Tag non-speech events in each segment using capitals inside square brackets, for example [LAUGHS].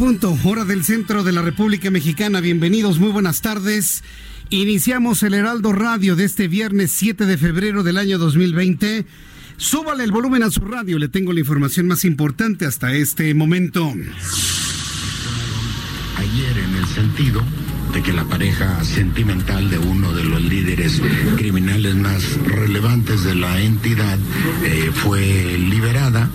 Punto, hora del centro de la República Mexicana. Bienvenidos, muy buenas tardes. Iniciamos el Heraldo Radio de este viernes 7 de febrero del año 2020. Súbale el volumen a su radio, le tengo la información más importante hasta este momento. Ayer en el sentido de que la pareja sentimental de uno de los líderes criminales más relevantes de la entidad eh, fue liberada.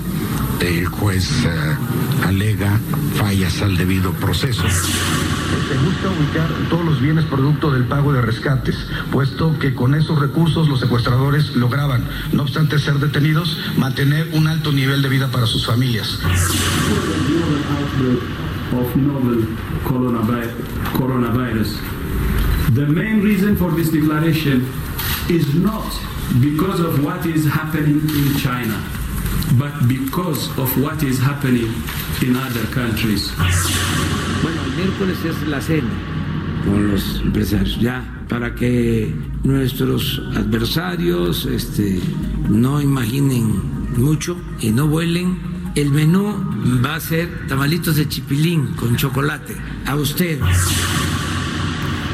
El juez eh, alega fallas al debido proceso. Se busca ubicar todos los bienes producto del pago de rescates, puesto que con esos recursos los secuestradores lograban, no obstante ser detenidos, mantener un alto nivel de vida para sus familias. Of novel coronavi- coronavirus. The main reason for this declaration is not because of what is happening in China, but because of what is happening in other countries. Bueno, el miércoles es la cena con los empresarios, ya, para que nuestros adversarios este, no imaginen mucho y no vuelen. El menú va a ser tamalitos de chipilín con chocolate. A ustedes.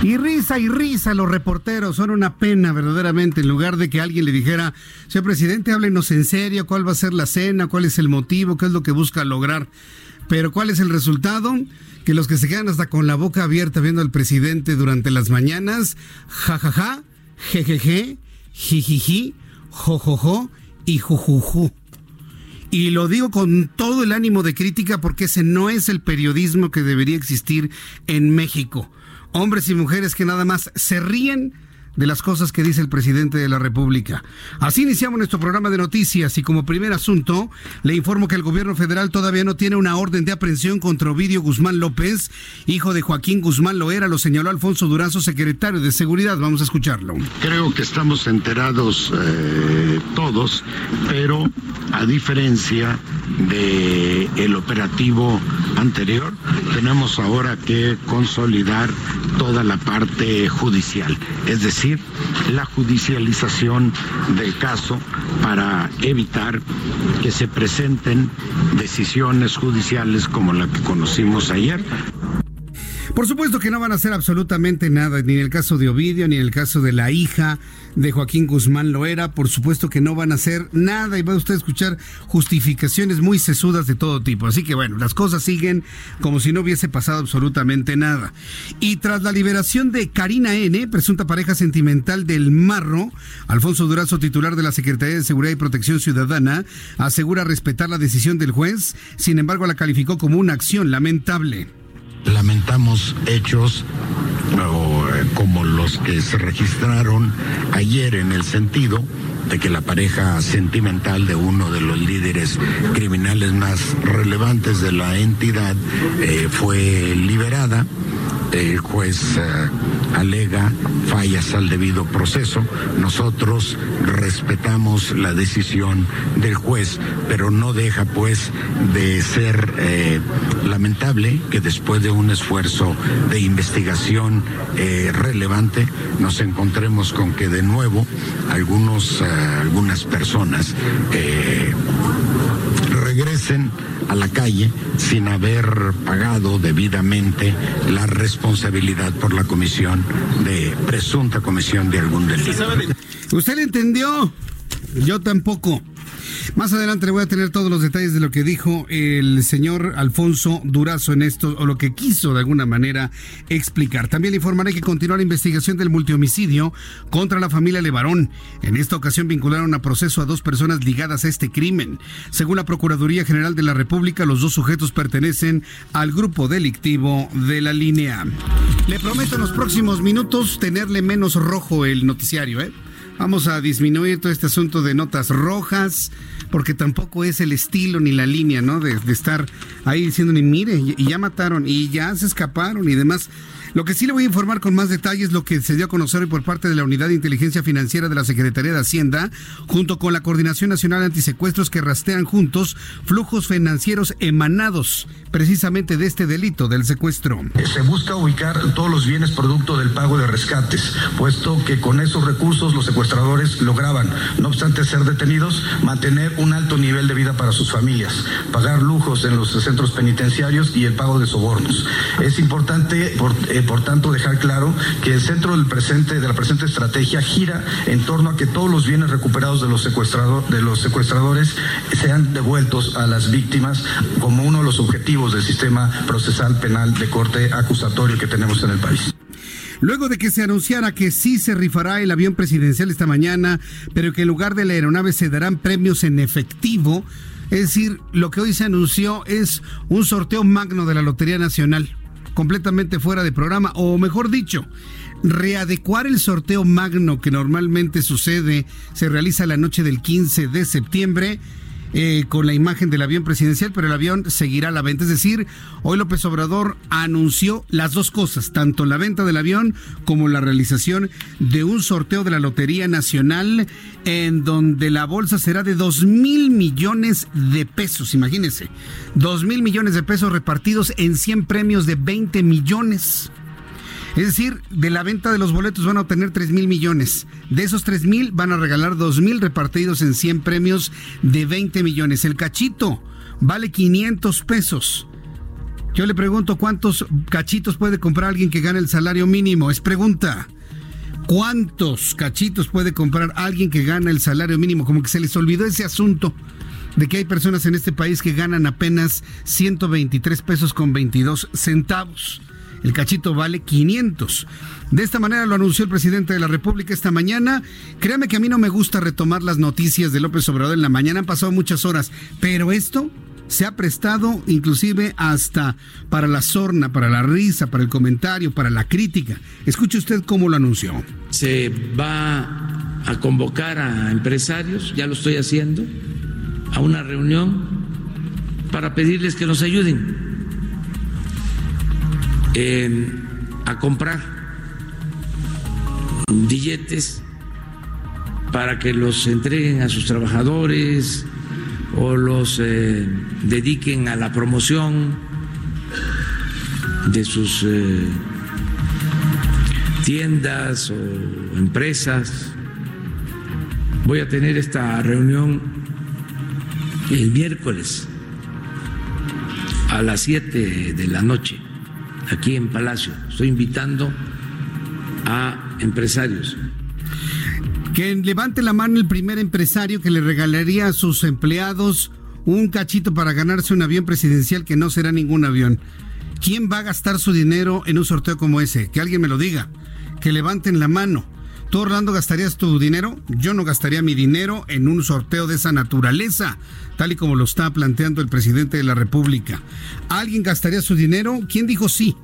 Y risa y risa los reporteros, son una pena verdaderamente, en lugar de que alguien le dijera, señor presidente, háblenos en serio, cuál va a ser la cena, cuál es el motivo, qué es lo que busca lograr. Pero ¿cuál es el resultado? Que los que se quedan hasta con la boca abierta viendo al presidente durante las mañanas, jajaja, jejeje, jijiji, jojojo y jujuju. Y lo digo con todo el ánimo de crítica porque ese no es el periodismo que debería existir en México. Hombres y mujeres que nada más se ríen de las cosas que dice el presidente de la República. Así iniciamos nuestro programa de noticias y como primer asunto le informo que el gobierno federal todavía no tiene una orden de aprehensión contra Ovidio Guzmán López, hijo de Joaquín Guzmán Loera, lo señaló Alfonso Durazo, secretario de Seguridad. Vamos a escucharlo. Creo que estamos enterados eh, todos, pero a diferencia de el operativo anterior, tenemos ahora que consolidar toda la parte judicial, es decir, la judicialización del caso para evitar que se presenten decisiones judiciales como la que conocimos ayer. Por supuesto que no van a hacer absolutamente nada, ni en el caso de Ovidio, ni en el caso de la hija de Joaquín Guzmán Loera. Por supuesto que no van a hacer nada y va usted a escuchar justificaciones muy sesudas de todo tipo. Así que bueno, las cosas siguen como si no hubiese pasado absolutamente nada. Y tras la liberación de Karina N., presunta pareja sentimental del Marro, Alfonso Durazo, titular de la Secretaría de Seguridad y Protección Ciudadana, asegura respetar la decisión del juez, sin embargo la calificó como una acción lamentable lamentamos hechos eh, como los que se registraron ayer en el sentido de que la pareja sentimental de uno de los líderes criminales más relevantes de la entidad eh, fue liberada. el juez eh, alega fallas al debido proceso. Nosotros respetamos la decisión del juez, pero no deja pues de ser eh, lamentable que después de un esfuerzo de investigación relevante nos encontremos con que de nuevo algunos, algunas personas regresen a la calle sin haber pagado debidamente la responsabilidad por la comisión de presunta comisión de algún delito. ¿Usted le entendió? Yo tampoco. Más adelante le voy a tener todos los detalles de lo que dijo el señor Alfonso Durazo en esto, o lo que quiso de alguna manera explicar. También le informaré que continúa la investigación del multihomicidio contra la familia Levarón. En esta ocasión vincularon a proceso a dos personas ligadas a este crimen. Según la Procuraduría General de la República, los dos sujetos pertenecen al grupo delictivo de la línea. Le prometo en los próximos minutos tenerle menos rojo el noticiario, ¿eh? Vamos a disminuir todo este asunto de notas rojas, porque tampoco es el estilo ni la línea, ¿no? De, estar ahí diciendo, ni mire, y ya mataron, y ya se escaparon y demás. Lo que sí le voy a informar con más detalles lo que se dio a conocer hoy por parte de la Unidad de Inteligencia Financiera de la Secretaría de Hacienda, junto con la Coordinación Nacional Antisecuestros que rastrean juntos flujos financieros emanados precisamente de este delito del secuestro. Se busca ubicar todos los bienes producto del pago de rescates, puesto que con esos recursos los secuestradores lograban, no obstante ser detenidos, mantener un alto nivel de vida para sus familias, pagar lujos en los centros penitenciarios y el pago de sobornos. Es importante, por, eh, por tanto, dejar claro que el centro del presente, de la presente estrategia gira en torno a que todos los bienes recuperados de los, de los secuestradores sean devueltos a las víctimas como uno de los objetivos del sistema procesal penal de corte acusatorio que tenemos en el país. Luego de que se anunciara que sí se rifará el avión presidencial esta mañana, pero que en lugar de la aeronave se darán premios en efectivo, es decir, lo que hoy se anunció es un sorteo magno de la Lotería Nacional completamente fuera de programa, o mejor dicho, readecuar el sorteo magno que normalmente sucede, se realiza la noche del 15 de septiembre eh, con la imagen del avión presidencial, pero el avión seguirá la venta. Es decir, hoy López Obrador anunció las dos cosas, tanto la venta del avión como la realización de un sorteo de la Lotería Nacional en donde la bolsa será de 2 mil millones de pesos, imagínense, 2 mil millones de pesos repartidos en 100 premios de 20 millones. Es decir, de la venta de los boletos van a obtener 3 mil millones. De esos 3 mil van a regalar 2 mil repartidos en 100 premios de 20 millones. El cachito vale 500 pesos. Yo le pregunto cuántos cachitos puede comprar alguien que gane el salario mínimo. Es pregunta. ¿Cuántos cachitos puede comprar alguien que gana el salario mínimo? Como que se les olvidó ese asunto de que hay personas en este país que ganan apenas 123 pesos con 22 centavos. El cachito vale 500. De esta manera lo anunció el presidente de la República esta mañana. Créame que a mí no me gusta retomar las noticias de López Obrador en la mañana, han pasado muchas horas, pero esto se ha prestado inclusive hasta para la sorna, para la risa, para el comentario, para la crítica. Escuche usted cómo lo anunció. Se va a convocar a empresarios, ya lo estoy haciendo, a una reunión para pedirles que nos ayuden a comprar billetes para que los entreguen a sus trabajadores o los eh, dediquen a la promoción de sus eh, tiendas o empresas. Voy a tener esta reunión el miércoles a las 7 de la noche aquí en Palacio. Estoy invitando a empresarios. Que levante la mano el primer empresario que le regalaría a sus empleados un cachito para ganarse un avión presidencial que no será ningún avión. ¿Quién va a gastar su dinero en un sorteo como ese? Que alguien me lo diga. Que levanten la mano. ¿Tú, Orlando, gastarías tu dinero? Yo no gastaría mi dinero en un sorteo de esa naturaleza, tal y como lo está planteando el presidente de la República. ¿Alguien gastaría su dinero? ¿Quién dijo sí?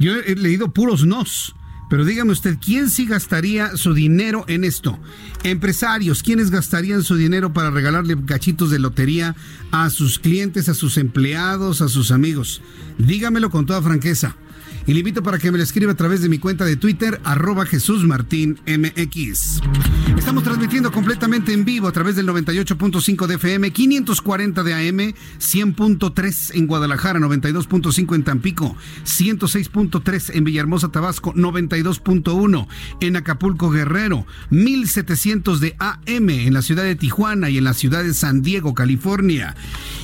Yo he leído puros nos. Pero dígame usted, ¿quién sí gastaría su dinero en esto? Empresarios, ¿quiénes gastarían su dinero para regalarle cachitos de lotería a sus clientes, a sus empleados, a sus amigos? Dígamelo con toda franqueza. Y le invito para que me lo escriba a través de mi cuenta de Twitter, arroba Jesús Martín MX. Estamos transmitiendo completamente en vivo a través del 98.5 de FM, 540 de AM, 100.3 en Guadalajara, 92.5 en Tampico, 106.3 en Villahermosa, Tabasco, 92.1 en Acapulco, Guerrero, 1700 de AM en la ciudad de Tijuana y en la ciudad de San Diego, California.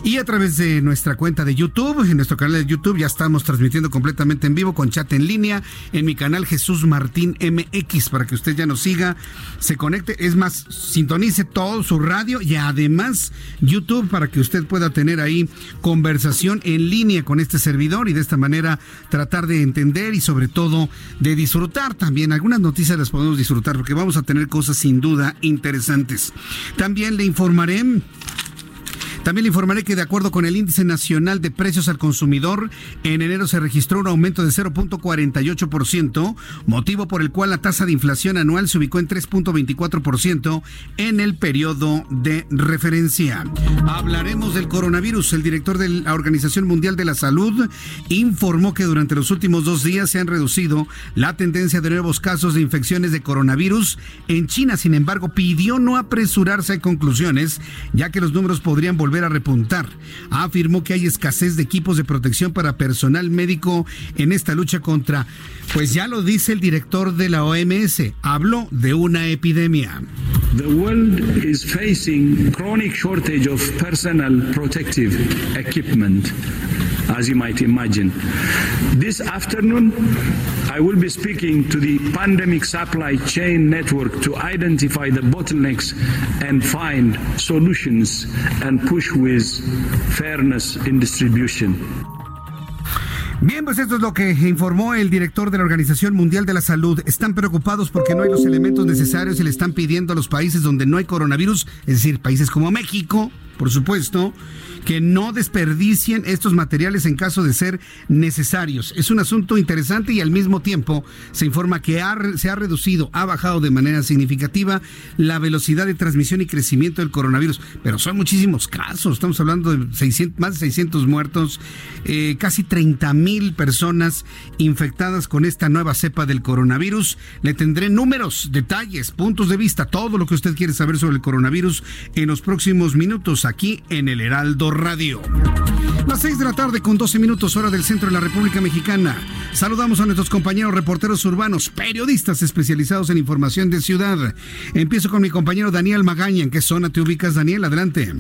Y a través de nuestra cuenta de YouTube, en nuestro canal de YouTube, ya estamos transmitiendo completamente en vivo con chat en línea en mi canal Jesús Martín MX para que usted ya nos siga, se conecte. Es más, sintonice todo su radio y además YouTube para que usted pueda tener ahí conversación en línea con este servidor y de esta manera tratar de entender y sobre todo de disfrutar también. Algunas noticias las podemos disfrutar porque vamos a tener cosas sin duda interesantes. También le informaré también le informaré que de acuerdo con el Índice Nacional de Precios al Consumidor, en enero se registró un aumento de 0.48%, motivo por el cual la tasa de inflación anual se ubicó en 3.24% en el periodo de referencia. Hablaremos del coronavirus. El director de la Organización Mundial de la Salud informó que durante los últimos dos días se han reducido la tendencia de nuevos casos de infecciones de coronavirus en China. Sin embargo, pidió no apresurarse a conclusiones, ya que los números podrían volver a repuntar. Afirmó que hay escasez de equipos de protección para personal médico en esta lucha contra, pues ya lo dice el director de la OMS, habló de una epidemia. The world is facing chronic shortage of personal protective equipment, as you might imagine. This afternoon, I will be speaking to the pandemic supply chain network to identify the bottlenecks and find solutions and push with fairness in distribution. Bien, pues esto es lo que informó el director de la Organización Mundial de la Salud. Están preocupados porque no hay los elementos necesarios y le están pidiendo a los países donde no hay coronavirus, es decir, países como México, por supuesto, que no desperdicien estos materiales en caso de ser necesarios. Es un asunto interesante y al mismo tiempo se informa que se ha reducido, ha bajado de manera significativa la velocidad de transmisión y crecimiento del coronavirus. Pero son muchísimos casos, estamos hablando de 600, más de 600 muertos, eh, casi 30 mil personas infectadas con esta nueva cepa del coronavirus. Le tendré números, detalles, puntos de vista, todo lo que usted quiere saber sobre el coronavirus en los próximos minutos aquí en el Heraldo Radio. Las 6 de la tarde con 12 minutos hora del centro de la República Mexicana. Saludamos a nuestros compañeros reporteros urbanos, periodistas especializados en información de ciudad. Empiezo con mi compañero Daniel Magaña. ¿En qué zona te ubicas, Daniel? Adelante.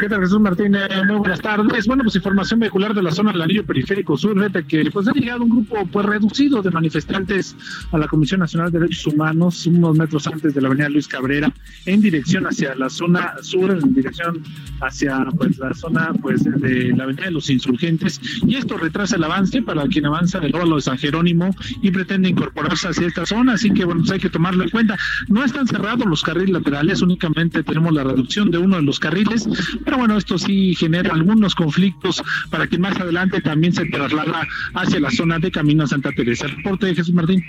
¿Qué tal, Jesús Martínez? Muy buenas tardes. Bueno, pues información vehicular de la zona del anillo periférico sur, fíjate que pues ha llegado un grupo pues reducido de manifestantes a la Comisión Nacional de Derechos Humanos unos metros antes de la avenida Luis Cabrera en dirección hacia la zona sur, en dirección hacia pues la zona pues de la avenida de los insurgentes y esto retrasa el avance para quien avanza del óvalo de San Jerónimo y pretende incorporarse hacia esta zona, así que bueno, pues hay que tomarlo en cuenta. No están cerrados los carriles laterales, únicamente tenemos la reducción de uno de los carriles pero bueno, esto sí genera algunos conflictos para que más adelante también se traslada hacia la zona de Camino a Santa Teresa. Reporte de Jesús Martín.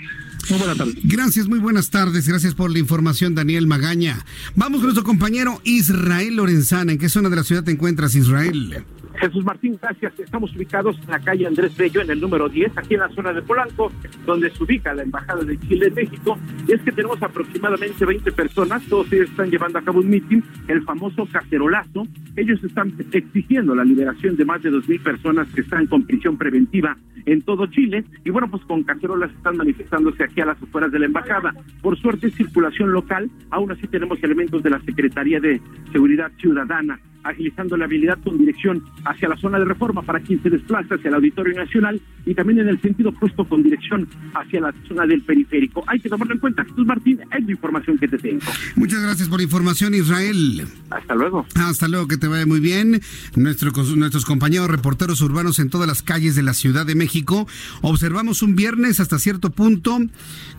Muy buenas tardes. Gracias, muy buenas tardes. Gracias por la información, Daniel Magaña. Vamos con nuestro compañero Israel Lorenzana. ¿En qué zona de la ciudad te encuentras, Israel? Jesús Martín, gracias. Estamos ubicados en la calle Andrés Bello, en el número 10, aquí en la zona de Polanco, donde se ubica la Embajada de Chile en México. Y es que tenemos aproximadamente 20 personas, todos ellos están llevando a cabo un mitin, el famoso cacerolazo. Ellos están exigiendo la liberación de más de 2.000 personas que están con prisión preventiva en todo Chile. Y bueno, pues con cacerolas están manifestándose aquí a las afueras de la Embajada. Por suerte, circulación local. Aún así tenemos elementos de la Secretaría de Seguridad Ciudadana agilizando la habilidad con dirección hacia la zona de reforma para quien se desplaza hacia el Auditorio Nacional y también en el sentido opuesto con dirección hacia la zona del periférico. Hay que tomarlo en cuenta. Jesús Martín, es la información que te tengo. Muchas gracias por la información, Israel. Hasta luego. Hasta luego, que te vaya muy bien. Nuestro, nuestros compañeros reporteros urbanos en todas las calles de la Ciudad de México. Observamos un viernes hasta cierto punto,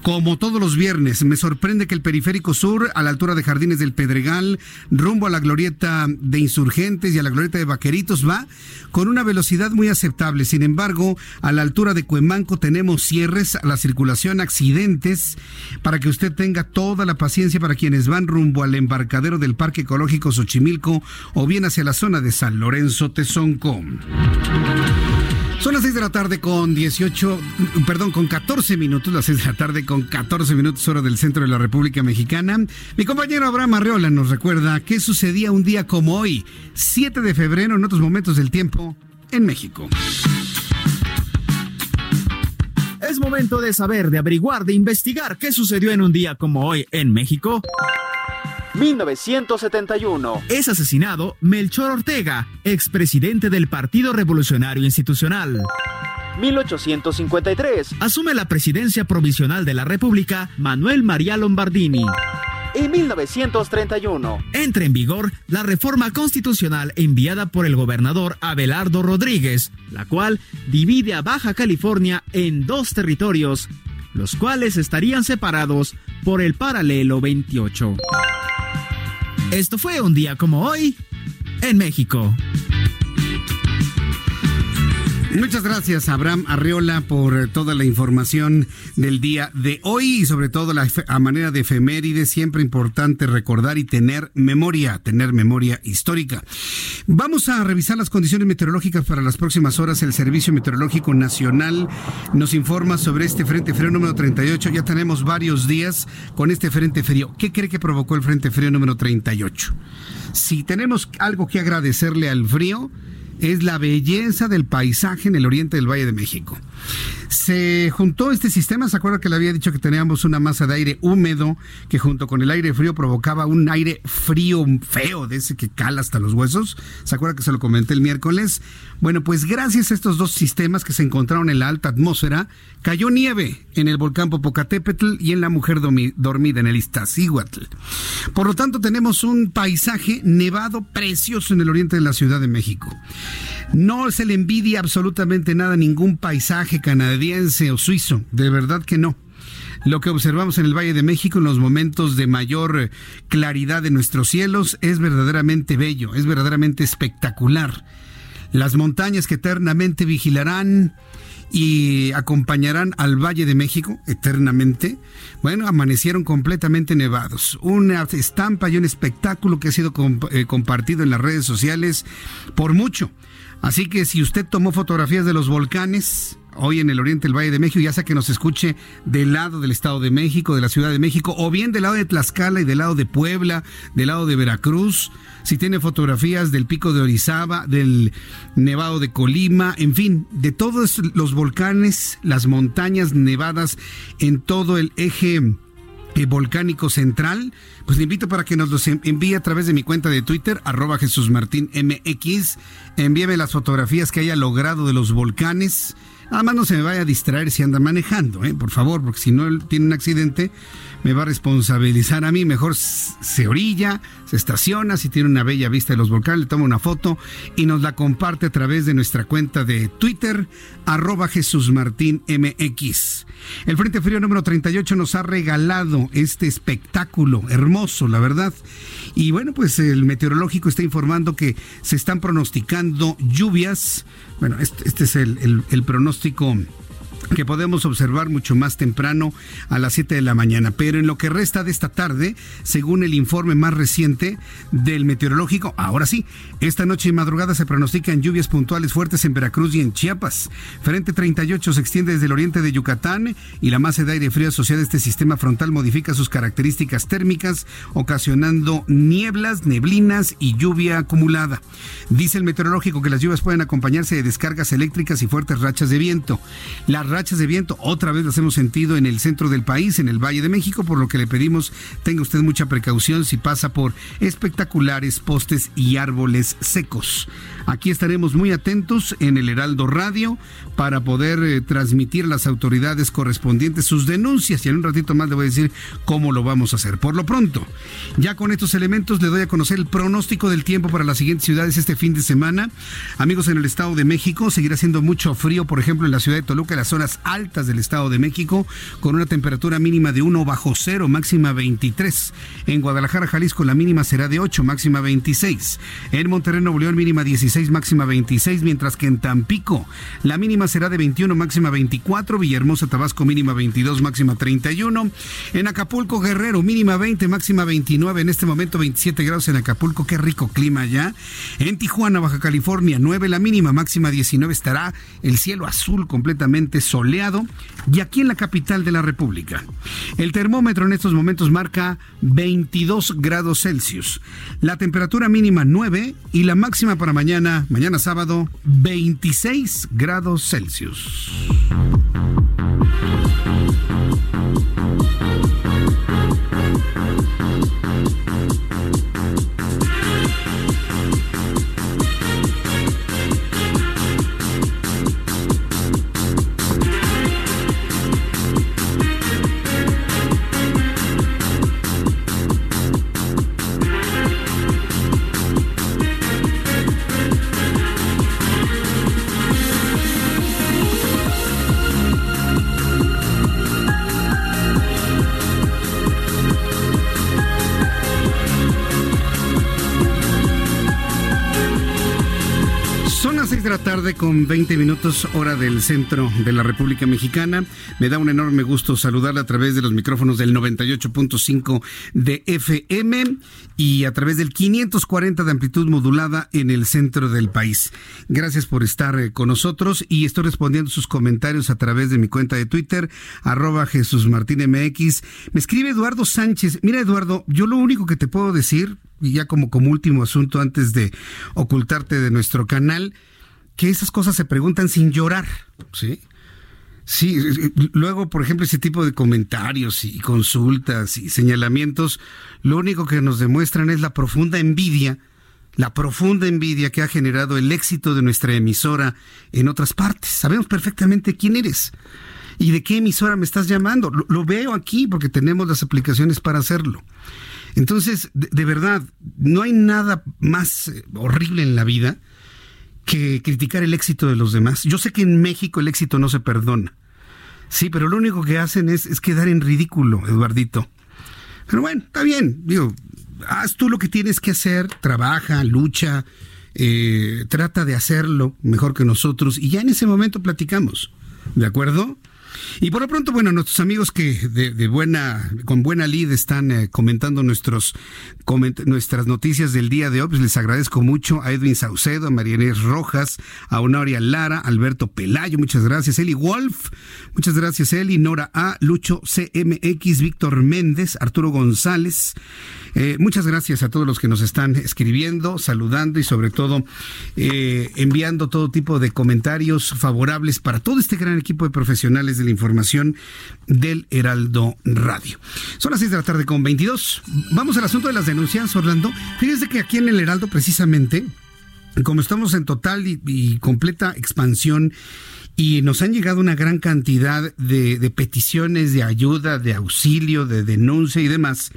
como todos los viernes. Me sorprende que el periférico sur, a la altura de Jardines del Pedregal, rumbo a la glorieta de Insurgentes y a la glorieta de Vaqueritos va con una velocidad muy aceptable. Sin embargo, a la altura de Cuemanco tenemos cierres a la circulación, accidentes, para que usted tenga toda la paciencia para quienes van rumbo al embarcadero del Parque Ecológico Xochimilco o bien hacia la zona de San Lorenzo Tezonco. Son las 6 de la tarde con 18, perdón, con 14 minutos, las 6 de la tarde con 14 minutos hora del centro de la República Mexicana. Mi compañero Abraham Arreola nos recuerda qué sucedía un día como hoy, 7 de febrero, en otros momentos del tiempo, en México. Es momento de saber, de averiguar, de investigar qué sucedió en un día como hoy en México. 1971. Es asesinado Melchor Ortega, expresidente del Partido Revolucionario Institucional. 1853. Asume la presidencia provisional de la República Manuel María Lombardini. Y 1931. Entra en vigor la reforma constitucional enviada por el gobernador Abelardo Rodríguez, la cual divide a Baja California en dos territorios, los cuales estarían separados por el paralelo 28. Esto fue un día como hoy en México. Muchas gracias, Abraham Arriola, por toda la información del día de hoy y sobre todo la a manera de efeméride, siempre importante recordar y tener memoria, tener memoria histórica. Vamos a revisar las condiciones meteorológicas para las próximas horas. El Servicio Meteorológico Nacional nos informa sobre este Frente Frío número 38. Ya tenemos varios días con este Frente Frío. ¿Qué cree que provocó el Frente Frío número 38? Si tenemos algo que agradecerle al frío, es la belleza del paisaje en el oriente del Valle de México. Se juntó este sistema, ¿se acuerda que le había dicho que teníamos una masa de aire húmedo que junto con el aire frío provocaba un aire frío feo, de ese que cala hasta los huesos? ¿Se acuerda que se lo comenté el miércoles? Bueno, pues gracias a estos dos sistemas que se encontraron en la alta atmósfera, cayó nieve en el volcán Popocatépetl y en la mujer dormida en el Iztaccíhuatl. Por lo tanto, tenemos un paisaje nevado precioso en el oriente de la Ciudad de México. No se le envidia absolutamente nada ningún paisaje canadiense o suizo, de verdad que no. Lo que observamos en el Valle de México en los momentos de mayor claridad de nuestros cielos es verdaderamente bello, es verdaderamente espectacular. Las montañas que eternamente vigilarán y acompañarán al Valle de México eternamente, bueno, amanecieron completamente nevados. Una estampa y un espectáculo que ha sido eh, compartido en las redes sociales por mucho. Así que si usted tomó fotografías de los volcanes, hoy en el oriente del Valle de México, ya sea que nos escuche del lado del Estado de México, de la Ciudad de México, o bien del lado de Tlaxcala y del lado de Puebla, del lado de Veracruz, si tiene fotografías del pico de Orizaba, del Nevado de Colima, en fin, de todos los volcanes, las montañas nevadas en todo el eje eh, volcánico central, pues le invito para que nos los envíe a través de mi cuenta de Twitter, arroba Jesús Martín MX. Envíeme las fotografías que haya logrado de los volcanes Además, no se me vaya a distraer si anda manejando, ¿eh? por favor, porque si no tiene un accidente, me va a responsabilizar a mí. Mejor se orilla, se estaciona, si tiene una bella vista de los volcanes, le toma una foto y nos la comparte a través de nuestra cuenta de Twitter, arroba Jesús Martín MX. El Frente Frío número 38 nos ha regalado este espectáculo hermoso, la verdad. Y bueno, pues el meteorológico está informando que se están pronosticando lluvias. Bueno, este, este es el, el pronóstico que podemos observar mucho más temprano a las 7 de la mañana. Pero en lo que resta de esta tarde, según el informe más reciente del meteorológico, ahora sí, esta noche y madrugada se pronostican lluvias puntuales fuertes en Veracruz y en Chiapas. Frente 38 se extiende desde el oriente de Yucatán y la masa de aire frío asociada a este sistema frontal modifica sus características térmicas, ocasionando nieblas, neblinas y lluvia acumulada. Dice el meteorológico que las lluvias pueden acompañarse de descargas eléctricas y fuertes rachas de viento. Las rachas de viento otra vez las hemos sentido en el centro del país, en el Valle de México, por lo que le pedimos tenga usted mucha precaución si pasa por espectaculares postes y árboles secos. Aquí estaremos muy atentos en el Heraldo Radio para poder eh, transmitir a las autoridades correspondientes sus denuncias y en un ratito más le voy a decir cómo lo vamos a hacer. Por lo pronto, ya con estos elementos le doy a conocer el pronóstico del tiempo para las siguientes ciudades este fin de semana. Amigos en el Estado de México, seguirá siendo mucho frío, por ejemplo, en la ciudad de Toluca, en la zona zonas altas del Estado de México, con una temperatura mínima de 1 bajo cero, máxima 23. En Guadalajara, Jalisco, la mínima será de 8, máxima 26. En Monterrey, Nuevo mínima 16, máxima 26, mientras que en Tampico, la mínima será de 21, máxima 24. Villahermosa, Tabasco, mínima 22, máxima 31. En Acapulco, Guerrero, mínima 20, máxima 29. En este momento, 27 grados en Acapulco. Qué rico clima ya. En Tijuana, Baja California, 9 la mínima, máxima 19. Estará el cielo azul completamente soleado. Y aquí en la capital de la República, el termómetro en estos momentos marca 22 grados Celsius. La temperatura mínima 9 y la máxima para mañana, mañana sábado, 26 grados Celsius. Con 20 minutos hora del centro de la República Mexicana. Me da un enorme gusto saludarla a través de los micrófonos del 98.5 de FM y a través del 540 de amplitud modulada en el centro del país. Gracias por estar eh, con nosotros y estoy respondiendo sus comentarios a través de mi cuenta de Twitter, arroba Jesús Martín MX. Me escribe Eduardo Sánchez. Mira, Eduardo, yo lo único que te puedo decir, y ya como, como último asunto antes de ocultarte de nuestro canal, que esas cosas se preguntan sin llorar, ¿sí? Sí, luego, por ejemplo, ese tipo de comentarios y consultas y señalamientos, lo único que nos demuestran es la profunda envidia, la profunda envidia que ha generado el éxito de nuestra emisora en otras partes. Sabemos perfectamente quién eres y de qué emisora me estás llamando. Lo, veo aquí porque tenemos las aplicaciones para hacerlo. Entonces, de verdad, no hay nada más eh, horrible en la vida que criticar el éxito de los demás. Yo sé que en México el éxito no se perdona. Sí, pero lo único que hacen es, quedar en ridículo, Eduardito. Pero bueno, está bien. Digo, haz tú lo que tienes que hacer, trabaja, lucha, eh, trata de hacerlo mejor que nosotros y ya en ese momento platicamos. ¿De acuerdo? Y por lo pronto, bueno, nuestros amigos que de, buena, con buena lid están eh, comentando nuestros, nuestras noticias del día de hoy, pues les agradezco mucho a Edwin Saucedo, a Marianés Rojas, a Honoria Lara, Alberto Pelayo, muchas gracias, Eli Wolf, muchas gracias, Eli, Nora A, Lucho CMX, Víctor Méndez, Arturo González, eh, muchas gracias a todos los que nos están escribiendo, saludando y sobre todo eh, enviando todo tipo de comentarios favorables para todo este gran equipo de profesionales de la información del Heraldo Radio. Son las 6 de la tarde con 22. Vamos al asunto de las denuncias, Orlando. Fíjense que aquí en el Heraldo precisamente, como estamos en total y, completa expansión, y nos han llegado una gran cantidad de, de, peticiones de ayuda, de auxilio, de denuncia y demás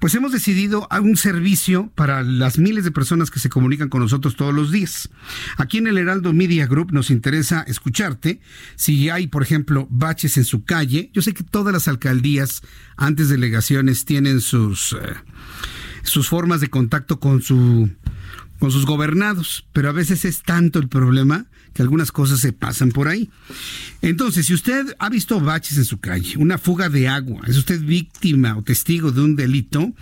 pues hemos decidido un servicio para las miles de personas que se comunican con nosotros todos los días. Aquí en el Heraldo Media Group nos interesa escucharte. Si hay, por ejemplo, baches en su calle, yo sé que todas las alcaldías, antes delegaciones, tienen sus, eh, sus formas de contacto con su con sus gobernados, pero a veces es tanto el problema que algunas cosas se pasan por ahí. Entonces, si usted ha visto baches en su calle, una fuga de agua, es usted víctima o testigo de un delito,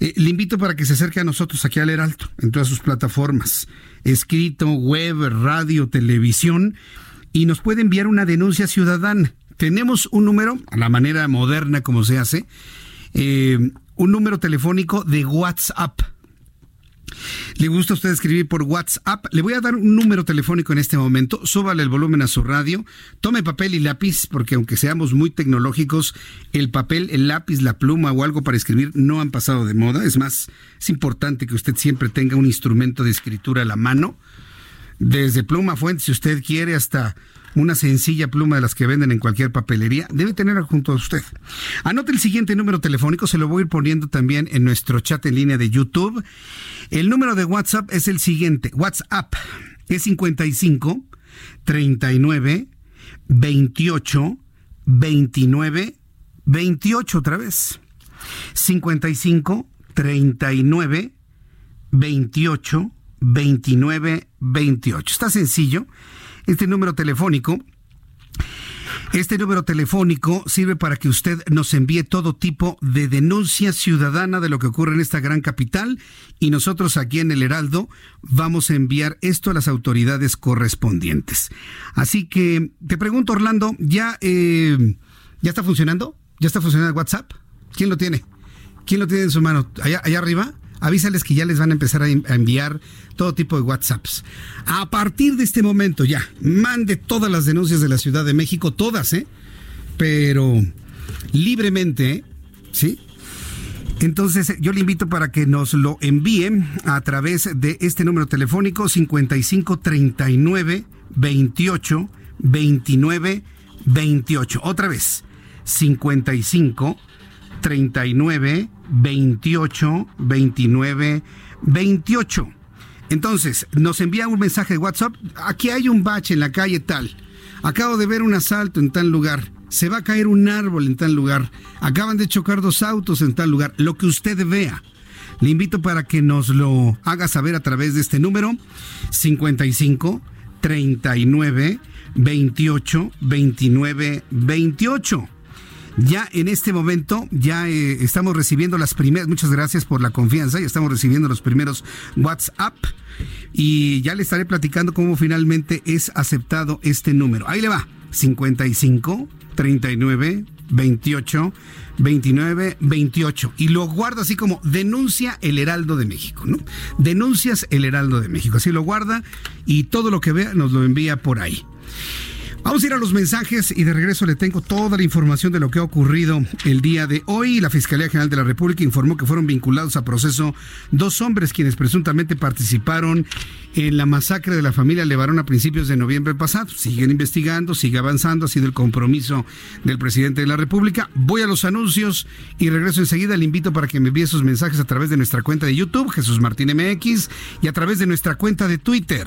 eh, le invito para que se acerque a nosotros aquí al Heraldo, en todas sus plataformas, escrito, web, radio, televisión, y nos puede enviar una denuncia ciudadana. Tenemos un número, a la manera moderna como se hace, eh, un número telefónico de WhatsApp le gusta a usted escribir por WhatsApp. Le voy a dar un número telefónico en este momento. Súbale el volumen a su radio. Tome papel y lápiz, porque aunque seamos muy tecnológicos, el papel, el lápiz, la pluma o algo para escribir no han pasado de moda. Es más, es importante que usted siempre tenga un instrumento de escritura a la mano. Desde pluma fuente, si usted quiere, hasta una sencilla pluma de las que venden en cualquier papelería, debe tener junto a usted. Anote el siguiente número telefónico, se lo voy a ir poniendo también en nuestro chat en línea de YouTube. El número de WhatsApp es el siguiente, WhatsApp es 55 39 28 29 28 otra vez. 55 39 28 29 28. Está sencillo. Este número telefónico este número telefónico sirve para que usted nos envíe todo tipo de denuncia ciudadana de lo que ocurre en esta gran capital y nosotros aquí en el Heraldo vamos a enviar esto a las autoridades correspondientes. Así que te pregunto, Orlando, ¿ya, eh, ¿ya está funcionando? ¿Ya está funcionando el WhatsApp? ¿Quién lo tiene? ¿Quién lo tiene en su mano? ¿Allá, allá arriba? Avísales que ya les van a empezar a enviar todo tipo de WhatsApps. A partir de este momento ya, mande todas las denuncias de la Ciudad de México, todas, ¿eh? Pero libremente, ¿sí? Entonces yo le invito para que nos lo envíen a través de este número telefónico 5539 28 29 28. Otra vez, 55 39 28 29 28. Entonces, nos envía un mensaje de WhatsApp. Aquí hay un bache en la calle tal. Acabo de ver un asalto en tal lugar. Se va a caer un árbol en tal lugar. Acaban de chocar dos autos en tal lugar. Lo que usted vea. Le invito para que nos lo haga saber a través de este número 55 39 28 29 28. Ya en este momento, ya eh, estamos recibiendo las primeras, muchas gracias por la confianza, ya estamos recibiendo los primeros WhatsApp y ya le estaré platicando cómo finalmente es aceptado este número. Ahí le va, 55 39 28 29 28 y lo guarda así como denuncia el Heraldo de México, ¿no? Denuncias el Heraldo de México, así lo guarda y todo lo que vea nos lo envía por ahí. Vamos a ir a los mensajes y de regreso le tengo toda la información de lo que ha ocurrido el día de hoy. La Fiscalía General de la República informó que fueron vinculados a proceso dos hombres quienes presuntamente participaron en la masacre de la familia Levarón a principios de noviembre pasado. Siguen investigando, sigue avanzando, ha sido el compromiso del presidente de la República. Voy a los anuncios y regreso enseguida. Le invito para que me envíe sus mensajes a través de nuestra cuenta de YouTube, Jesús Martín MX, y a través de nuestra cuenta de Twitter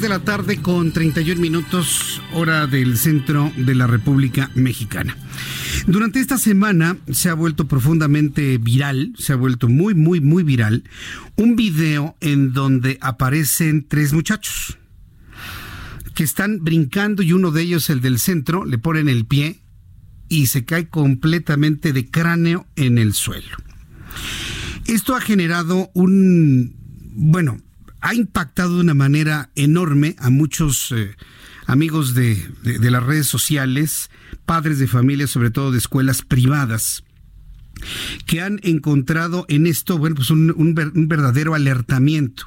De la tarde con 31 minutos hora del centro de la República Mexicana. Durante esta semana se ha vuelto profundamente viral, se ha vuelto muy, muy, muy viral, un video en donde aparecen tres muchachos que están brincando y uno de ellos, el del centro, le ponen el pie y se cae completamente de cráneo en el suelo. Esto ha generado un, bueno, ha impactado de una manera enorme a muchos eh, amigos de, las redes sociales, padres de familia, sobre todo de escuelas privadas, que han encontrado en esto, bueno, pues un verdadero alertamiento.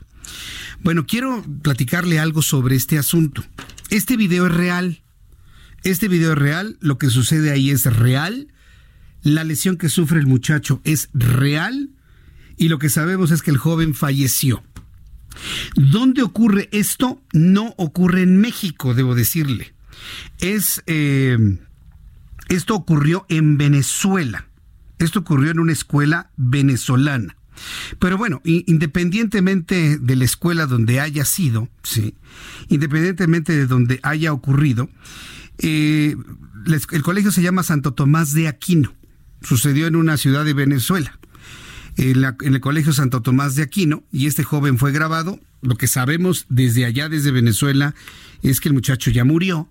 Bueno, quiero platicarle algo sobre este asunto. Este video es real este video es real, lo que sucede ahí es real, la lesión que sufre el muchacho es real y lo que sabemos es que el joven falleció. ¿Dónde ocurre esto? No ocurre en México, debo decirle. Es, eh, esto ocurrió en Venezuela. Esto ocurrió en una escuela venezolana. Pero bueno, independientemente de la escuela donde haya sido, sí, independientemente de donde haya ocurrido, eh, el colegio se llama Santo Tomás de Aquino. Sucedió en una ciudad de Venezuela. En, el colegio Santo Tomás de Aquino, y este joven fue grabado. Lo que sabemos desde allá, desde Venezuela, es que el muchacho ya murió,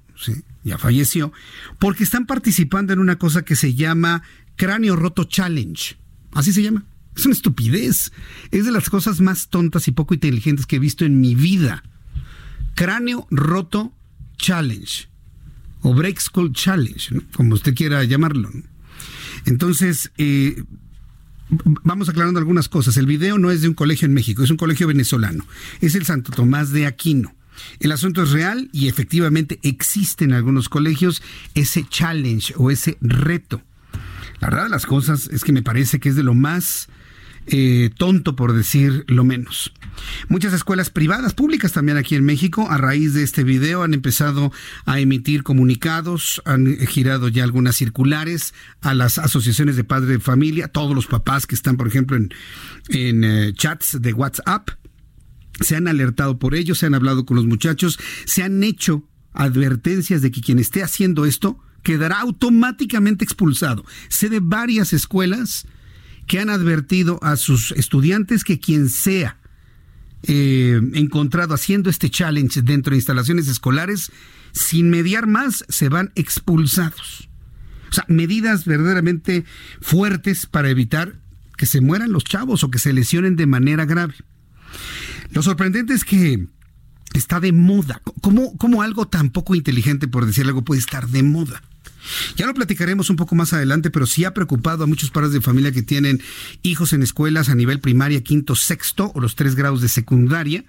ya falleció, porque están participando en una cosa que se llama Cráneo Roto Challenge. Así se llama. Es una estupidez. Es de las cosas más tontas y poco inteligentes que he visto en mi vida. Cráneo Roto Challenge o Break School Challenge, como usted quiera llamarlo. Entonces, eh, vamos aclarando algunas cosas. El video no es de un colegio en México, es un colegio venezolano. Es el Santo Tomás de Aquino. El asunto es real y efectivamente existe en algunos colegios ese challenge o ese reto. La verdad de las cosas es que me parece que es de lo más eh, tonto, por decir lo menos. Muchas escuelas privadas, públicas también aquí en México, a raíz de este video han empezado a emitir comunicados, han girado ya algunas circulares a las asociaciones de padres de familia, todos los papás que están, por ejemplo, en, eh, chats de WhatsApp, se han alertado por ello, se han hablado con los muchachos, se han hecho advertencias de que quien esté haciendo esto quedará automáticamente expulsado. Sé de varias escuelas que han advertido a sus estudiantes que quien sea eh, encontrado haciendo este challenge dentro de instalaciones escolares, sin mediar más, se van expulsados. O sea, medidas verdaderamente fuertes para evitar que se mueran los chavos o que se lesionen de manera grave. Lo sorprendente es que está de moda. ¿Cómo, cómo algo tan poco inteligente, por decir algo, puede estar de moda? Ya lo platicaremos un poco más adelante, pero sí ha preocupado a muchos padres de familia que tienen hijos en escuelas a nivel primaria, quinto, sexto o los tres grados de secundaria.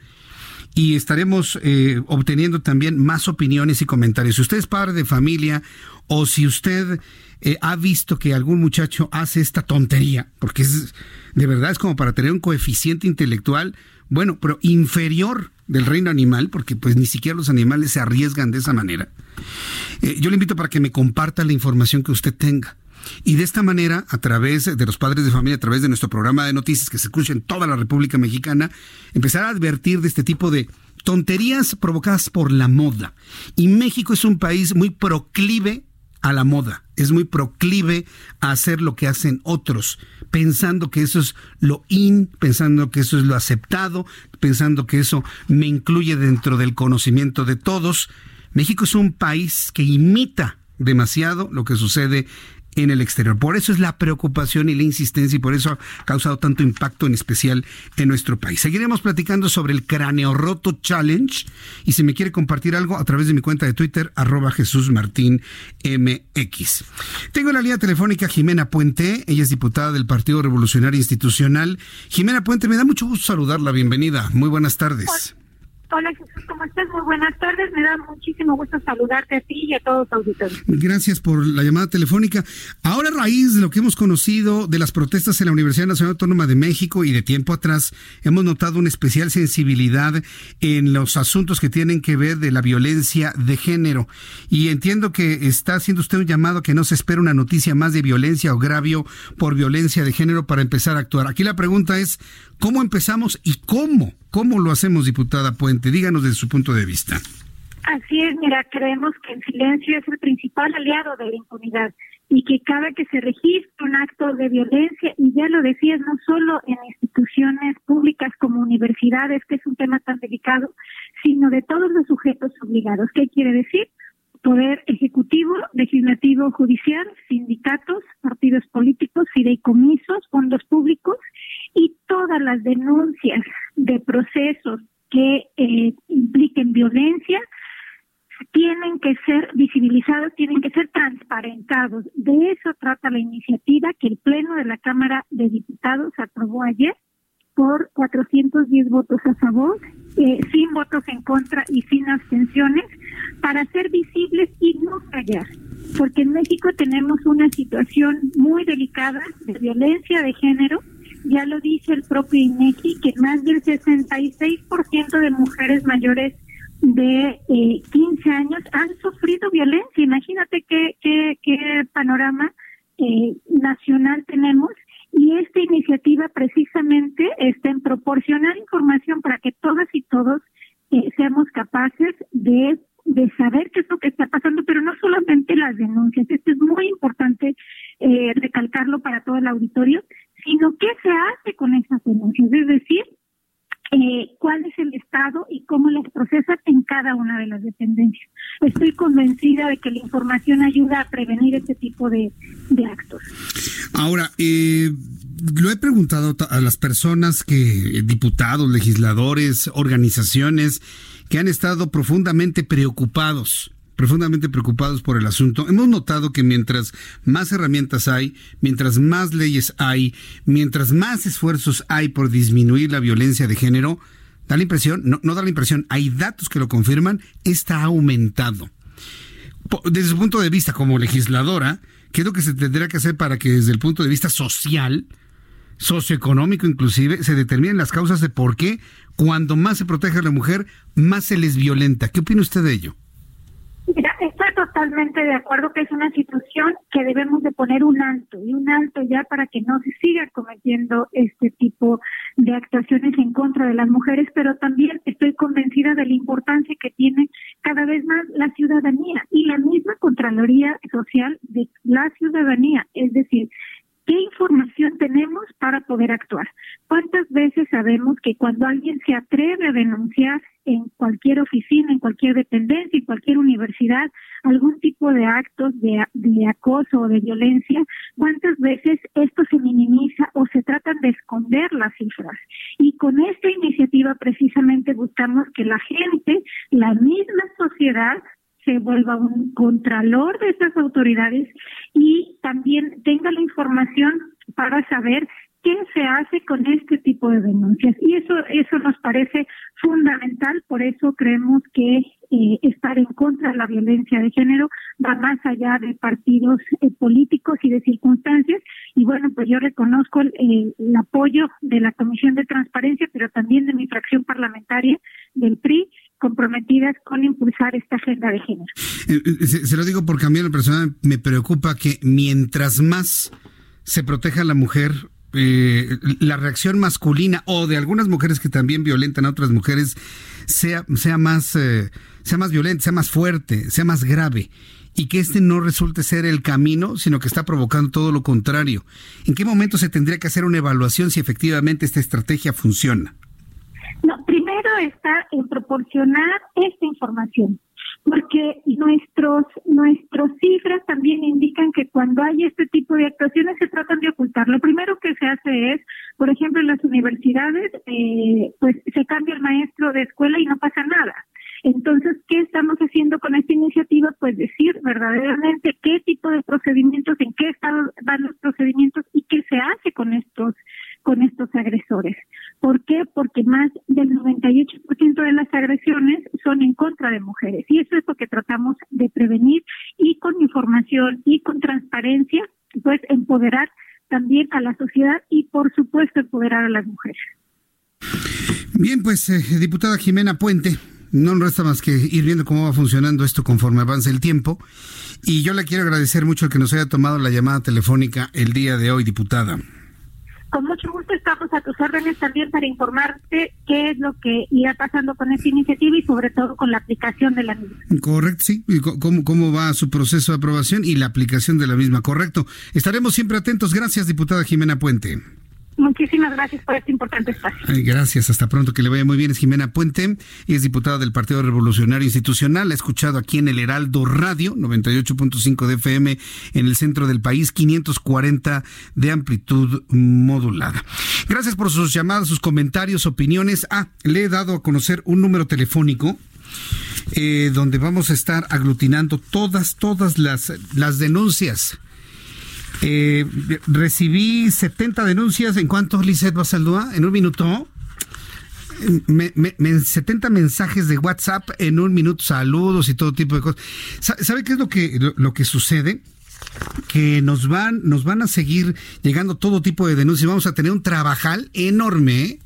Y estaremos eh, obteniendo también más opiniones y comentarios. Si usted es padre de familia o si usted eh, ha visto que algún muchacho hace esta tontería, porque es de verdad es como para tener un coeficiente intelectual, bueno, pero inferior del reino animal, porque pues ni siquiera los animales se arriesgan de esa manera. Eh, yo le invito para que me comparta la información que usted tenga. Y de esta manera, a través de los padres de familia, a través de nuestro programa de noticias que se escucha en toda la República Mexicana, empezar a advertir de este tipo de tonterías provocadas por la moda. Y México es un país muy proclive a la moda, es muy proclive a hacer lo que hacen otros, pensando que eso es lo in, pensando que eso es lo aceptado, pensando que eso me incluye dentro del conocimiento de todos. México es un país que imita demasiado lo que sucede en el exterior. Por eso es la preocupación y la insistencia y por eso ha causado tanto impacto en especial en nuestro país. Seguiremos platicando sobre el cráneo roto challenge y si me quiere compartir algo a través de mi cuenta de Twitter arroba Jesús Martín MX. Tengo la línea telefónica Jimena Puente, ella es diputada del Partido Revolucionario Institucional. Jimena Puente, me da mucho gusto saludarla, bienvenida, muy buenas tardes. Jesús, ¿cómo estás? Muy buenas tardes. Me da muchísimo gusto saludarte a ti y a todos los auditores. Gracias por la llamada telefónica. Ahora, a raíz de lo que hemos conocido de las protestas en la Universidad Nacional Autónoma de México y de tiempo atrás, hemos notado una especial sensibilidad en los asuntos que tienen que ver de la violencia de género. Y entiendo que está haciendo usted un llamado que no se espera una noticia más de violencia o gravio por violencia de género para empezar a actuar. Aquí la pregunta es, ¿cómo empezamos y cómo? ¿Cómo lo hacemos, diputada Puente? Díganos desde su punto de vista. Así es, mira, creemos que el silencio es el principal aliado de la impunidad y que cada que se registre un acto de violencia, y ya lo decías, no solo en instituciones públicas como universidades, que es un tema tan delicado, sino de todos los sujetos obligados. ¿Qué quiere decir? Poder ejecutivo, legislativo, judicial, sindicatos, partidos políticos, fideicomisos, fondos públicos y todas las denuncias de procesos que eh, impliquen violencia tienen que ser visibilizados, tienen que ser transparentados. De eso trata la iniciativa que el Pleno de la Cámara de Diputados aprobó ayer por 410 votos a favor, eh, sin votos en contra y sin abstenciones, para ser visibles y no callar. Porque en México tenemos una situación muy delicada de violencia de género, ya lo dice el propio INEGI, que más del 66% de mujeres mayores de eh, 15 años han sufrido violencia. Imagínate qué, qué, qué panorama eh, nacional tenemos. Y esta iniciativa precisamente está en proporcionar información para que todas y todos eh, seamos capaces de de saber qué es lo que está pasando, pero no solamente las denuncias, esto es muy importante eh, recalcarlo para todo el auditorio, sino qué se hace con esas denuncias, es decir, eh, cuál es el estado y cómo las procesan en cada una de las dependencias. Estoy convencida de que la información ayuda a prevenir este tipo de, de actos. Ahora, eh, lo he preguntado a las personas que, diputados, legisladores, organizaciones, que han estado profundamente preocupados profundamente preocupados por el asunto. Hemos notado que mientras más herramientas hay, mientras más leyes hay, mientras más esfuerzos hay por disminuir la violencia de género, da la impresión, no, no da la impresión, hay datos que lo confirman, está aumentado. Desde su punto de vista como legisladora, ¿qué es lo que se tendría que hacer para que desde el punto de vista social, socioeconómico inclusive, se determinen las causas de por qué cuando más se protege a la mujer, más se les violenta. ¿Qué opina usted de ello? Mira, estoy totalmente de acuerdo que es una situación que debemos de poner un alto y un alto ya para que no se siga cometiendo este tipo de actuaciones en contra de las mujeres, pero también estoy convencida de la importancia que tiene cada vez más la ciudadanía y la misma Contraloría Social de la ciudadanía, es decir, ¿Qué información tenemos para poder actuar? ¿Cuántas veces sabemos que cuando alguien se atreve a denunciar en cualquier oficina, en cualquier dependencia, en cualquier universidad, algún tipo de actos de, acoso o de violencia, cuántas veces esto se minimiza o se tratan de esconder las cifras? Y con esta iniciativa precisamente buscamos que la gente, la misma sociedad, se vuelva un contralor de esas autoridades y también tenga la información para saber qué se hace con este tipo de denuncias. Y eso, eso nos parece fundamental, por eso creemos que eh, estar en contra de la violencia de género va más allá de partidos eh, políticos y de circunstancias. Y bueno, pues yo reconozco el, el, apoyo de la Comisión de Transparencia, pero también de mi fracción parlamentaria del PRI, comprometidas con impulsar esta agenda de género. Eh, eh, se, lo digo porque a mí en la persona me preocupa que mientras más se proteja a la mujer, eh, la reacción masculina o de algunas mujeres que también violentan a otras mujeres sea, sea, más, sea más violenta, sea más fuerte, sea más grave y que este no resulte ser el camino, sino que está provocando todo lo contrario. ¿En qué momento se tendría que hacer una evaluación si efectivamente esta estrategia funciona? No, primero está en proporcionar esta información, porque nuestros nuestros cifras también indican que cuando hay este tipo de actuaciones se tratan de ocultar. Lo primero que se hace es, por ejemplo, en las universidades, eh, pues se cambia el maestro de escuela y no pasa nada. Entonces, ¿qué estamos haciendo con esta iniciativa? Pues decir verdaderamente qué tipo de procedimientos, en qué estado van los procedimientos y qué se hace con estos con estos agresores. ¿Por qué? Porque más del 98% de las agresiones son en contra de mujeres y eso es lo que tratamos de prevenir y con información y con transparencia, pues empoderar también a la sociedad y por supuesto empoderar a las mujeres. Bien, pues eh, diputada Jimena Puente, no nos resta más que ir viendo cómo va funcionando esto conforme avance el tiempo. Y yo le quiero agradecer mucho el que nos haya tomado la llamada telefónica el día de hoy, diputada. Con mucho gusto estamos a tus órdenes también para informarte qué es lo que irá pasando con esta iniciativa y sobre todo con la aplicación de la misma. Correcto, sí. ¿Cómo, cómo va su proceso de aprobación y la aplicación de la misma? Correcto. Estaremos siempre atentos. Gracias, diputada Jimena Puente. Muchísimas gracias por este importante espacio. gracias, hasta pronto, que le vaya muy bien. Es Jimena Puente, y es diputada del Partido Revolucionario Institucional. Ha escuchado aquí en el Heraldo Radio, 98.5 de FM en el centro del país, 540 de amplitud modulada. Gracias por sus llamadas, sus comentarios, opiniones. Ah, le he dado a conocer un número telefónico. Eh, donde vamos a estar aglutinando todas, todas las, las denuncias eh, recibí 70 denuncias. ¿En cuánto, Lizeth Basaldúa? ¿En un minuto? Me, 70 mensajes de WhatsApp en un minuto, saludos y todo tipo de cosas. ¿Sabe qué es lo que, lo, que sucede? que nos van, nos van a seguir llegando todo tipo de denuncias. Vamos a tener un trabajal enorme ¿eh?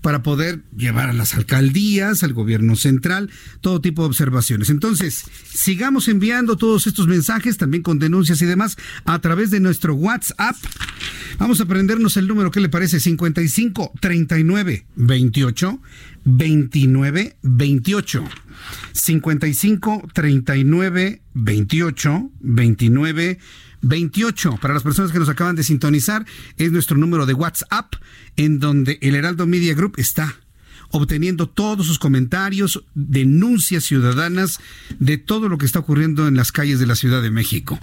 Para poder llevar a las alcaldías, al gobierno central, todo tipo de observaciones. Entonces, sigamos enviando todos estos mensajes, también con denuncias y demás, a través de nuestro WhatsApp. Vamos a aprendernos el número, ¿qué le parece? 55 39 28 29 28. 55 39 28 29 28. Para las personas que nos acaban de sintonizar, es nuestro número de WhatsApp, en donde el Heraldo Media Group está obteniendo todos sus comentarios, denuncias ciudadanas de todo lo que está ocurriendo en las calles de la Ciudad de México.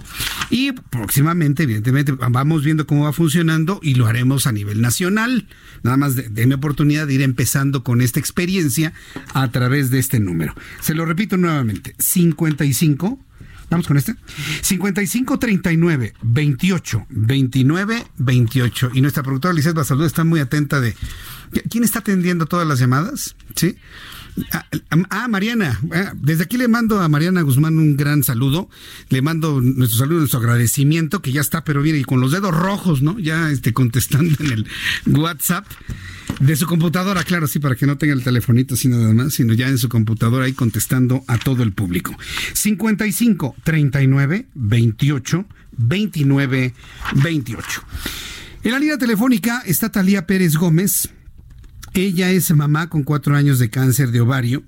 Y próximamente, evidentemente, vamos viendo cómo va funcionando y lo haremos a nivel nacional. Nada más déme oportunidad de ir empezando con esta experiencia a través de este número. Se lo repito nuevamente, 55 Vamos con este. 55 39 28 29 28. Y nuestra productora Lizeth Basalud está muy atenta de. ¿Quién está atendiendo todas las llamadas? Sí. Ah, ah, Mariana, ah, desde aquí le mando a Mariana Guzmán un gran saludo, le mando nuestro saludo, nuestro agradecimiento, que ya está, pero viene y con los dedos rojos, ¿no? Ya este, contestando en el WhatsApp de su computadora, claro, sí, para que no tenga el telefonito así nada más, sino ya en su computadora ahí contestando a todo el público. 55 39 28 29 28. En la línea telefónica está Talía Pérez Gómez. Ella es mamá con cuatro años de cáncer de ovario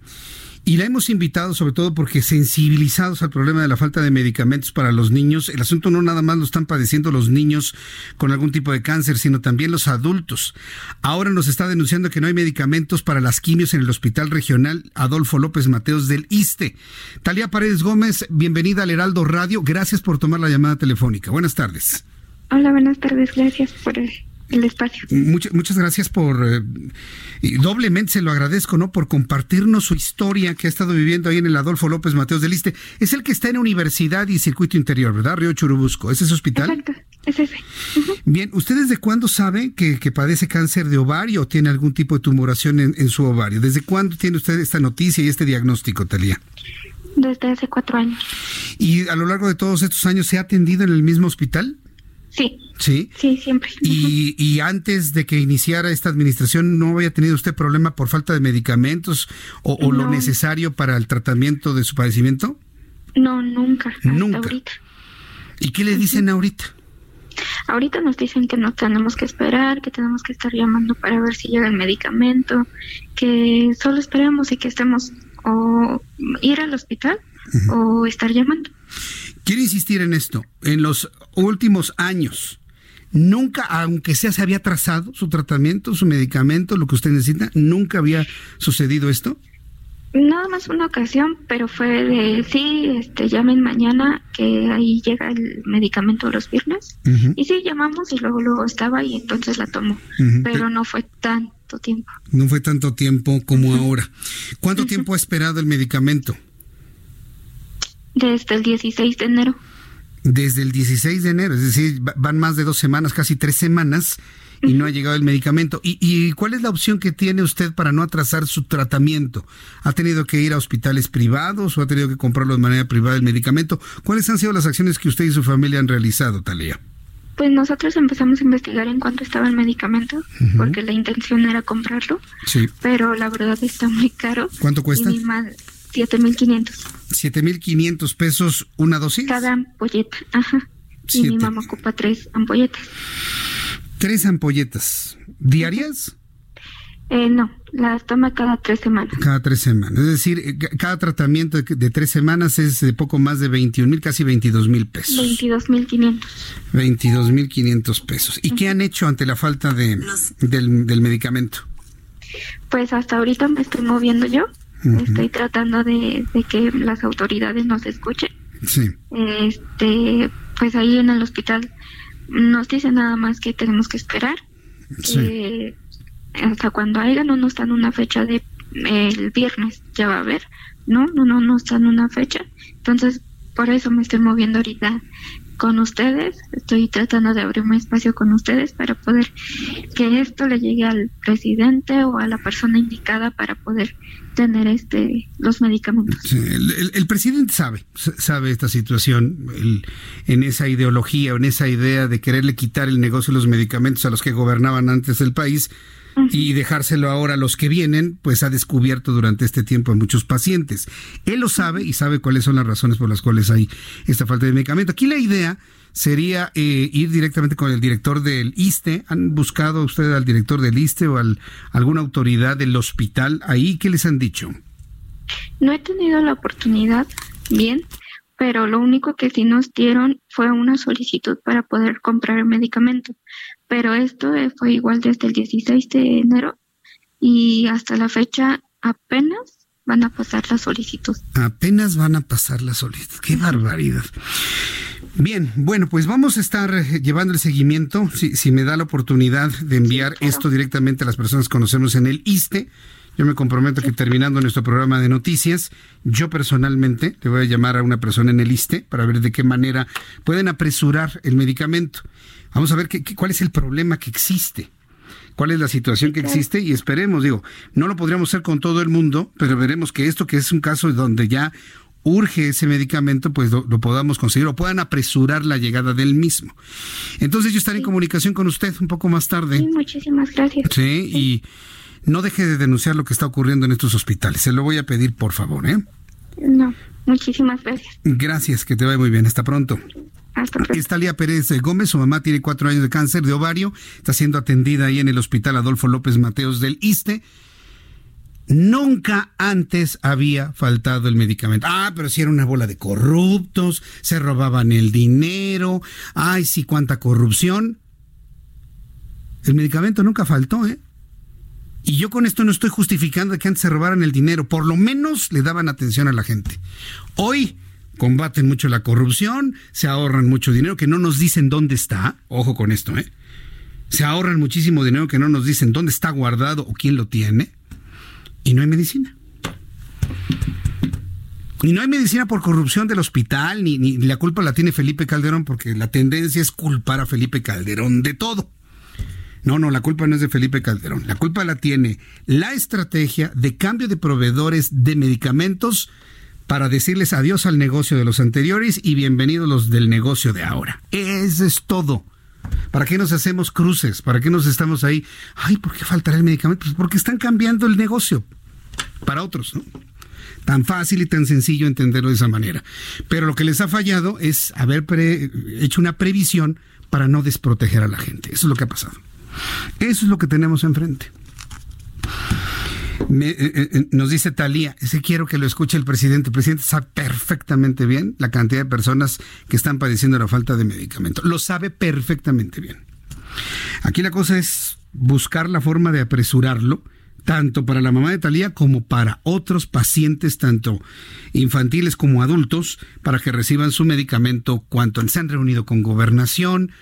y la hemos invitado sobre todo porque sensibilizados al problema de la falta de medicamentos para los niños, el asunto no nada más lo están padeciendo los niños con algún tipo de cáncer, sino también los adultos. Ahora nos está denunciando que no hay medicamentos para las quimios en el Hospital Regional Adolfo López Mateos del ISTE. Talía Paredes Gómez, bienvenida al Heraldo Radio. Gracias por tomar la llamada telefónica. Buenas tardes. Hola, buenas tardes. Gracias por el espacio. Muchas, muchas gracias por, eh, doblemente se lo agradezco, ¿no? Por compartirnos su historia que ha estado viviendo ahí en el Adolfo López Mateos de Liste. Es el que está en Universidad y Circuito Interior, ¿verdad? Río Churubusco. ¿Es ese hospital? Exacto, es ese. Bien, ¿usted desde cuándo sabe que, que, padece cáncer de ovario o tiene algún tipo de tumoración en, en, su ovario? ¿Desde cuándo tiene usted esta noticia y este diagnóstico, Talía? Desde hace cuatro años. ¿Y a lo largo de todos estos años se ha atendido en el mismo hospital? Sí. Sí. Sí, siempre. Y, y, antes de que iniciara esta administración, ¿no había tenido usted problema por falta de medicamentos o, o no. lo necesario para el tratamiento de su padecimiento? No, nunca. Nunca. ahorita. ¿Y qué le dicen ahorita? Ahorita nos dicen que no tenemos que esperar, que tenemos que estar llamando para ver si llega el medicamento, que solo esperamos y que estemos o ir al hospital uh -huh. o estar llamando. Quiero insistir en esto. En los últimos años, nunca, aunque sea se había trazado su tratamiento, su medicamento, lo que usted necesita, nunca había sucedido esto. Nada más una ocasión, pero fue de sí, este, llamen mañana que ahí llega el medicamento los viernes. Uh -huh. Y sí, llamamos y luego luego estaba y entonces la tomó. Uh -huh. Pero no fue tanto tiempo. No fue tanto tiempo como ahora. ¿Cuánto tiempo ha esperado el medicamento? Desde el 16 de enero. Desde el 16 de enero, es decir, van más de dos semanas, casi tres semanas, y no ha llegado el medicamento. ¿Y, ¿Y, cuál es la opción que tiene usted para no atrasar su tratamiento? ¿Ha tenido que ir a hospitales privados o ha tenido que comprarlo de manera privada el medicamento? ¿Cuáles han sido las acciones que usted y su familia han realizado, Talía? Pues nosotros empezamos a investigar en cuánto estaba el medicamento, uh -huh. porque la intención era comprarlo, sí. pero la verdad está muy caro. ¿Cuánto cuesta? 7.500. 7.500 pesos una dosis. Cada ampolleta, ajá. Siete. Y mi mamá ocupa tres ampolletas. ¿Tres ampolletas? ¿Diarias? Eh, no, las toma cada tres semanas. Cada tres semanas. Es decir, eh, cada tratamiento de, de tres semanas es de poco más de 21 mil, casi 22 mil pesos. 22 mil 500. 22 mil 500 pesos. ¿Y uh -huh. qué han hecho ante la falta de, del, del medicamento? Pues hasta ahorita me estoy moviendo yo. Uh -huh. Estoy tratando de, de, que las autoridades nos escuchen. Sí. Este, pues ahí en el hospital nos dicen nada más que tenemos que esperar. Sí. Que hasta cuando haya no nos dan una fecha de el viernes ya va a haber. No, no, no nos dan una fecha. Entonces, por eso me estoy moviendo ahorita con ustedes. Estoy tratando de abrir un espacio con ustedes para poder que esto le llegue al presidente o a la persona indicada para poder tener este los medicamentos. Sí, el, el, el, presidente sabe, sabe esta situación, el, en esa ideología, en esa idea de quererle quitar el negocio de los medicamentos a los que gobernaban antes el país. Y dejárselo ahora a los que vienen, pues ha descubierto durante este tiempo a muchos pacientes. Él lo sabe y sabe cuáles son las razones por las cuales hay esta falta de medicamento. Aquí la idea sería eh, ir directamente con el director del ISTE. ¿Han buscado usted al director del ISTE o al, alguna autoridad del hospital ahí? ¿Qué les han dicho? No he tenido la oportunidad, bien, pero lo único que sí nos dieron fue una solicitud para poder comprar el medicamento. Pero esto fue igual desde el 16 de enero y hasta la fecha apenas van a pasar la solicitud. Apenas van a pasar la solicitud. Qué barbaridad. Bien, bueno, pues vamos a estar eh, llevando el seguimiento, si, si me da la oportunidad de enviar esto directamente a las personas que conocemos en el ISTE. Yo me comprometo que terminando nuestro programa de noticias, yo personalmente le voy a llamar a una persona en el ISTE para ver de qué manera pueden apresurar el medicamento. Vamos a ver qué, cuál es el problema que existe cuál es la situación que existe y esperemos, digo, no lo podríamos hacer con todo el mundo, pero veremos que esto que es un caso donde ya urge ese medicamento, pues lo, podamos conseguir o puedan apresurar la llegada del mismo. Entonces yo estaré en comunicación con usted un poco más tarde. Sí, muchísimas gracias. Sí, y no deje de denunciar lo que está ocurriendo en estos hospitales. Se lo voy a pedir, por favor, ¿eh? No, muchísimas gracias. Gracias, que te vaya muy bien. Hasta pronto. Lía Pérez Gómez, su mamá tiene cuatro años de cáncer de ovario, está siendo atendida ahí en el Hospital Adolfo López Mateos del ISTE. Nunca antes había faltado el medicamento. Ah, pero si era una bola de corruptos, se robaban el dinero, ay, sí, cuánta corrupción. El medicamento nunca faltó, ¿eh? Y yo con esto no estoy justificando que antes se robaran el dinero, por lo menos le daban atención a la gente. Hoy combaten mucho la corrupción, se ahorran mucho dinero que no nos dicen dónde está, ojo con esto, ¿eh? Se ahorran muchísimo dinero que no nos dicen dónde está guardado o quién lo tiene y no hay medicina. Y no hay medicina por corrupción del hospital, ni, ni, la culpa la tiene Felipe Calderón, porque la tendencia es culpar a Felipe Calderón de todo. No, no, la culpa no es de Felipe Calderón. La culpa la tiene la estrategia de cambio de proveedores de medicamentos para decirles adiós al negocio de los anteriores y bienvenidos los del negocio de ahora. Eso es todo. ¿Para qué nos hacemos cruces? ¿Para qué nos estamos ahí? Ay, ¿por qué faltará el medicamento? Pues porque están cambiando el negocio para otros, ¿no? Tan fácil y tan sencillo entenderlo de esa manera. Pero lo que les ha fallado es haber hecho una previsión para no desproteger a la gente. Eso es lo que ha pasado. Eso es lo que tenemos enfrente. Eh, eh, eh, nos dice Talía, ese quiero que lo escuche el presidente. El presidente sabe perfectamente bien la cantidad de personas que están padeciendo la falta de medicamento. Lo sabe perfectamente bien. Aquí la cosa es buscar la forma de apresurarlo, tanto para la mamá de Talía como para otros pacientes, tanto infantiles como adultos, para que reciban su medicamento cuanto se han reunido con gobernación,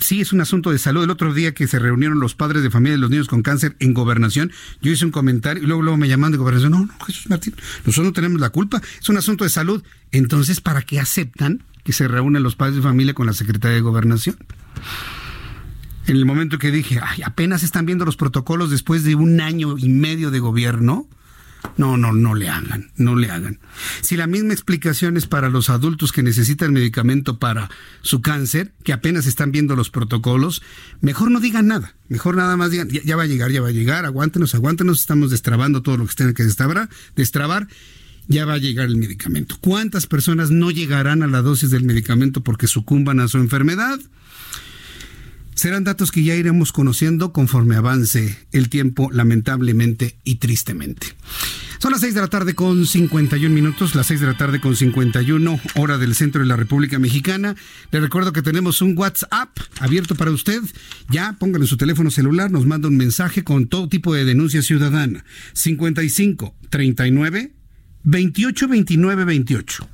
sí es un asunto de salud. El otro día que se reunieron los padres de familia de los niños con cáncer en gobernación, yo hice un comentario y luego, luego me llaman de gobernación. No, no, Jesús Martín, nosotros no tenemos la culpa, es un asunto de salud. Entonces, ¿para qué aceptan que se reúnen los padres de familia con la secretaria de gobernación? En el momento que dije, ay, apenas están viendo los protocolos después de un año y medio de gobierno, no, no, no le hagan, no le hagan. Si la misma explicación es para los adultos que necesitan medicamento para su cáncer, que apenas están viendo los protocolos, mejor no digan nada. Mejor nada más digan, ya, va a llegar, ya va a llegar, aguántenos, aguántenos, estamos destrabando todo lo que tenga que destrabar, destrabar ya va a llegar el medicamento. ¿Cuántas personas no llegarán a la dosis del medicamento porque sucumban a su enfermedad? Serán datos que ya iremos conociendo conforme avance el tiempo, lamentablemente y tristemente. Son las 6 de la tarde con 51 minutos, las 6 de la tarde con 51, hora del centro de la República Mexicana. Le recuerdo que tenemos un WhatsApp abierto para usted. Ya póngale su teléfono celular, nos manda un mensaje con todo tipo de denuncia ciudadana. 55 39 28 29 28.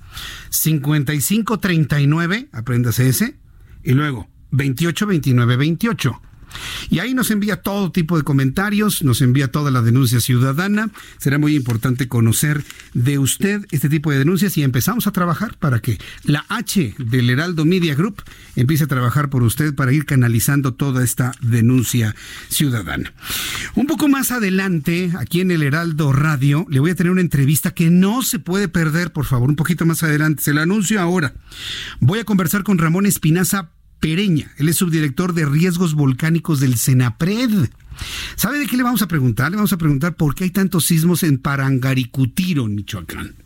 55 39, apréndase ese. Y luego 28 29 28. Y ahí nos envía todo tipo de comentarios, nos envía toda la denuncia ciudadana. Será muy importante conocer de usted este tipo de denuncias y empezamos a trabajar para que la H del Heraldo Media Group empiece a trabajar por usted para ir canalizando toda esta denuncia ciudadana. Un poco más adelante, aquí en el Heraldo Radio, le voy a tener una entrevista que no se puede perder, por favor, un poquito más adelante. Se la anuncio ahora. Voy a conversar con Ramón Espinaza Pereña. Él es subdirector de riesgos volcánicos del CENAPRED. ¿Sabe de qué le vamos a preguntar? Le vamos a preguntar por qué hay tantos sismos en Parangaricutiro, en Michoacán.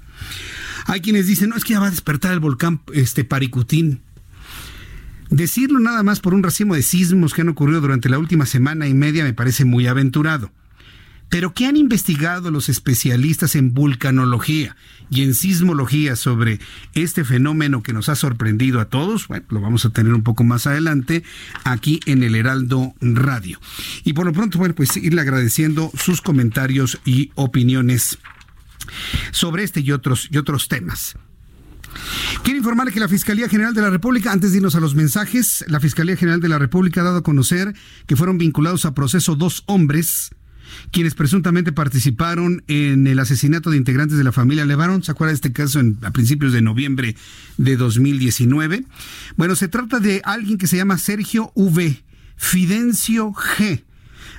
Hay quienes dicen, no, es que ya va a despertar el volcán este, Paricutín. Decirlo nada más por un racimo de sismos que han ocurrido durante la última semana y media me parece muy aventurado. Pero ¿qué han investigado los especialistas en vulcanología y en sismología sobre este fenómeno que nos ha sorprendido a todos? Bueno, lo vamos a tener un poco más adelante aquí en el Heraldo Radio. Y por lo pronto, bueno, pues irle agradeciendo sus comentarios y opiniones sobre este y otros, y otros temas. Quiero informarle que la Fiscalía General de la República, antes de irnos a los mensajes, la Fiscalía General de la República ha dado a conocer que fueron vinculados a proceso dos hombres quienes presuntamente participaron en el asesinato de integrantes de la familia Levarón. ¿Se acuerda de este caso a principios de noviembre de 2019? Bueno, se trata de alguien que se llama Sergio V. Fidencio G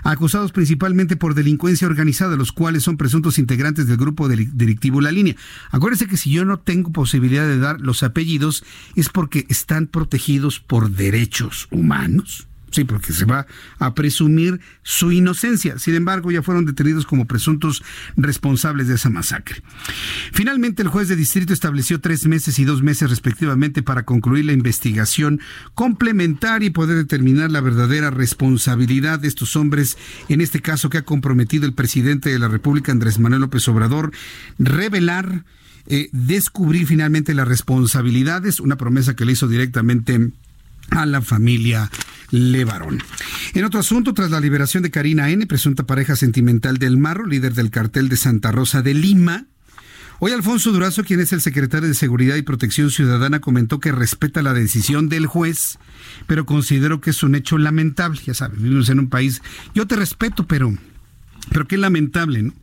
acusados principalmente por delincuencia organizada, los cuales son presuntos integrantes del grupo delictivo La Línea. Acuérdense que si yo no tengo posibilidad de dar los apellidos es porque están protegidos por derechos humanos. Sí, porque se va a presumir su inocencia. Sin embargo, ya fueron detenidos como presuntos responsables de esa masacre. Finalmente, el juez de distrito estableció tres meses y dos meses respectivamente para concluir la investigación complementaria y poder determinar la verdadera responsabilidad de estos hombres, en este caso que ha comprometido el presidente de la República, Andrés Manuel López Obrador, revelar, eh, descubrir finalmente las responsabilidades, una promesa que le hizo directamente a la familia Levarón. En otro asunto, tras la liberación de Karina N., presunta pareja sentimental del Marro, líder del cartel de Santa Rosa de Lima, Hoy Alfonso Durazo, quien es el secretario de Seguridad y Protección Ciudadana, comentó que respeta la decisión del juez, pero considero que es un hecho lamentable. Ya sabes, vivimos en un país, yo te respeto, pero pero qué lamentable, ¿no?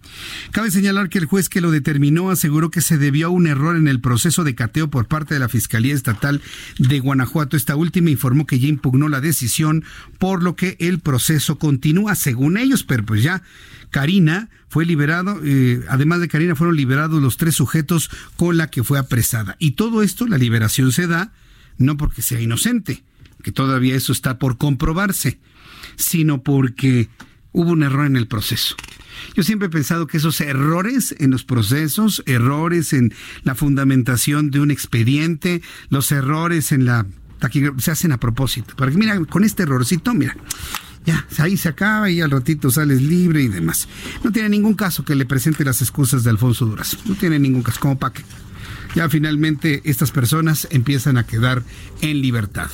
Cabe señalar que el juez que lo determinó aseguró que se debió a un error en el proceso de cateo por parte de la Fiscalía Estatal de Guanajuato. Esta última informó que ya impugnó la decisión, por lo que el proceso continúa, según ellos, pero pues ya Karina fue liberado, eh, además de Karina fueron liberados los tres sujetos con la que fue apresada. Y todo esto, la liberación se da no porque sea inocente, que todavía eso está por comprobarse, sino porque hubo un error en el proceso. Yo siempre he pensado que esos errores en los procesos, errores en la fundamentación de un expediente, los errores en la se hacen a propósito. Para que, mira, con este errorcito, mira, ya, ahí se acaba y al ratito sales libre y demás. No tiene ningún caso que le presente las excusas de Alfonso Durazo. No tiene ningún caso, como para que ya finalmente estas personas empiezan a quedar en libertad.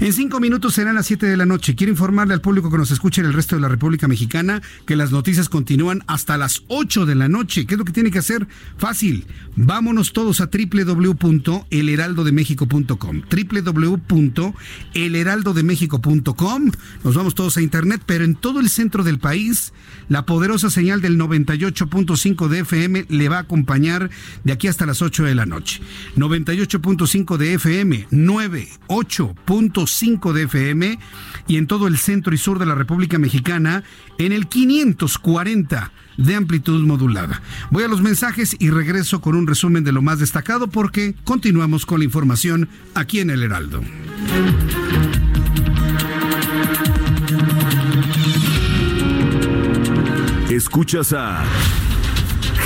En cinco minutos serán las siete de la noche. Quiero informarle al público que nos escucha en el resto de la República Mexicana que las noticias continúan hasta las ocho de la noche. ¿Qué es lo que tiene que hacer? Fácil. Vámonos todos a www.elheraldodemexico.com. www.elheraldodemexico.com. Nos vamos todos a internet, pero en todo el centro del país, la poderosa señal del 98.5 de FM le va a acompañar de aquí hasta las 8 de la noche. 98.5 de FM, 98.5 de FM y en todo el centro y sur de la República Mexicana en el 540 de amplitud modulada. Voy a los mensajes y regreso con un resumen de lo más destacado porque continuamos con la información aquí en el Heraldo. Escuchas a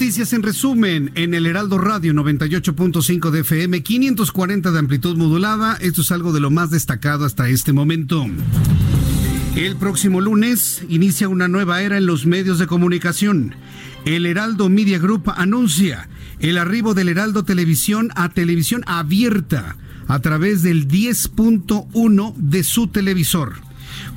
Noticias en resumen en el Heraldo Radio 98.5 de FM, 540 de amplitud modulada. Esto es algo de lo más destacado hasta este momento. El próximo lunes inicia una nueva era en los medios de comunicación. El Heraldo Media Group anuncia el arribo del Heraldo Televisión a televisión abierta a través del 10.1 de su televisor.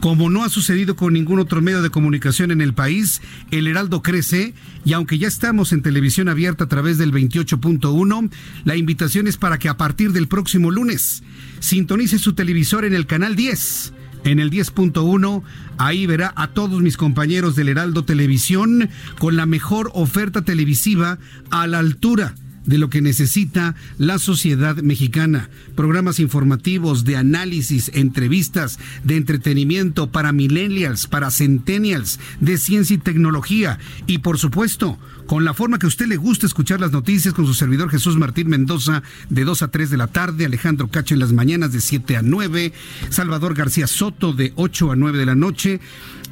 Como no ha sucedido con ningún otro medio de comunicación en el país, el Heraldo crece y aunque ya estamos en televisión abierta a través del 28.1, la invitación es para que a partir del próximo lunes sintonice su televisor en el canal 10 en el 10.1. Ahí verá a todos mis compañeros del Heraldo Televisión con la mejor oferta televisiva a la altura de lo que necesita la sociedad mexicana. Programas informativos de análisis, entrevistas, de entretenimiento para millennials, para centennials, de ciencia y tecnología. Y por supuesto, con la forma que usted le gusta escuchar las noticias con su servidor Jesús Martín Mendoza de 2 a 3 de la tarde, Alejandro Cacho en las mañanas de 7 a 9, Salvador García Soto de 8 a 9 de la noche.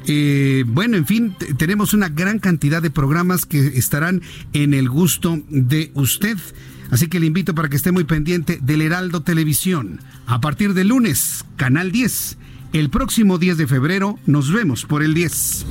Eh, bueno, en fin, tenemos una gran cantidad de programas que estarán en el gusto de usted. Así que le invito para que esté muy pendiente del Heraldo Televisión. A partir de lunes, Canal 10. El próximo 10 de febrero nos vemos por el 10.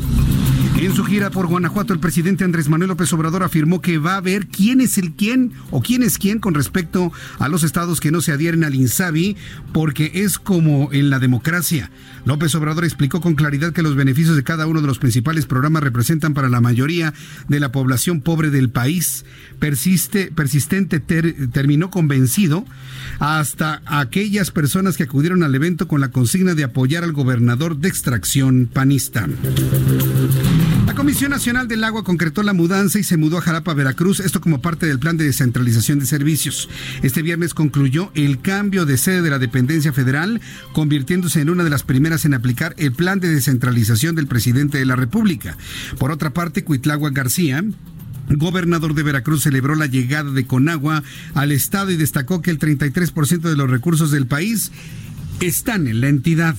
En su gira por Guanajuato, el presidente Andrés Manuel López Obrador afirmó que va a ver quién es el quién o quién es quién con respecto a los estados que no se adhieren al INSABI, porque es como en la democracia. López Obrador explicó con claridad que los beneficios de cada uno de los principales programas representan para la mayoría de la población pobre del país. Persiste, persistente terminó convencido hasta aquellas personas que acudieron al evento con la consigna de apoyar al gobernador de extracción panista. Comisión Nacional del Agua concretó la mudanza y se mudó a Jalapa, Veracruz, esto como parte del plan de descentralización de servicios. Este viernes concluyó el cambio de sede de la dependencia federal, convirtiéndose en una de las primeras en aplicar el plan de descentralización del presidente de la República. Por otra parte, Cuitlagua García, gobernador de Veracruz celebró la llegada de Conagua al estado y destacó que el 33% de los recursos del país están en la entidad.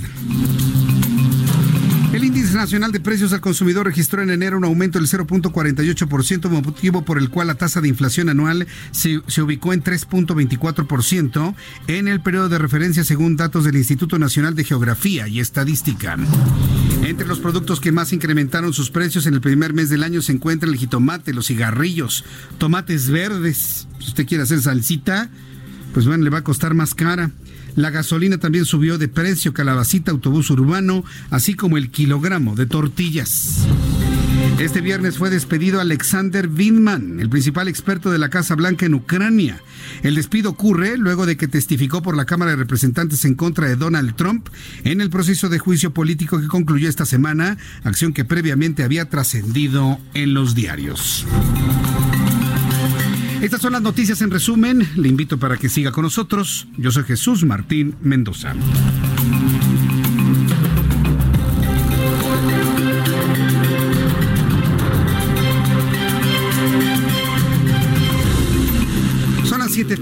Nacional de precios al consumidor registró en enero un aumento del 0.48%, motivo por el cual la tasa de inflación anual se, se ubicó en 3.24% en el periodo de referencia según datos del Instituto Nacional de Geografía y Estadística. Entre los productos que más incrementaron sus precios en el primer mes del año se encuentran el jitomate, los cigarrillos, tomates verdes. Si usted quiere hacer salsita, pues bueno, le va a costar más cara. La gasolina también subió de precio, calabacita, autobús urbano, así como el kilogramo de tortillas. Este viernes fue despedido Alexander Vindman, el principal experto de la Casa Blanca en Ucrania. El despido ocurre luego de que testificó por la Cámara de Representantes en contra de Donald Trump en el proceso de juicio político que concluyó esta semana, acción que previamente había trascendido en los diarios. Estas son las noticias en resumen. Le invito para que siga con nosotros. Yo soy Jesús Martín Mendoza.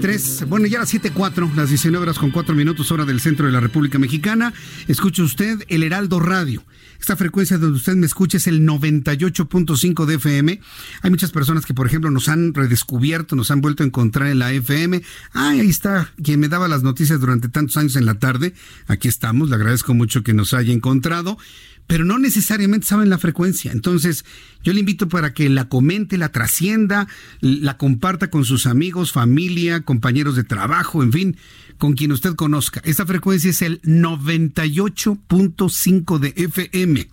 Son las 7.3, bueno ya las 7.4, las 19 horas con 4 minutos hora del centro de la República Mexicana. Escuche usted el Heraldo Radio. Esta frecuencia donde usted me escucha es el 98.5 de FM. Hay muchas personas que, por ejemplo, nos han redescubierto, nos han vuelto a encontrar en la FM. ahí está, quien me daba las noticias durante tantos años en la tarde. Aquí estamos, le agradezco mucho que nos haya encontrado pero no necesariamente saben la frecuencia. Entonces, yo le invito para que la comente, la trascienda, la comparta con sus amigos, familia, compañeros de trabajo, en fin, con quien usted conozca. Esta frecuencia es el 98.5 de FM.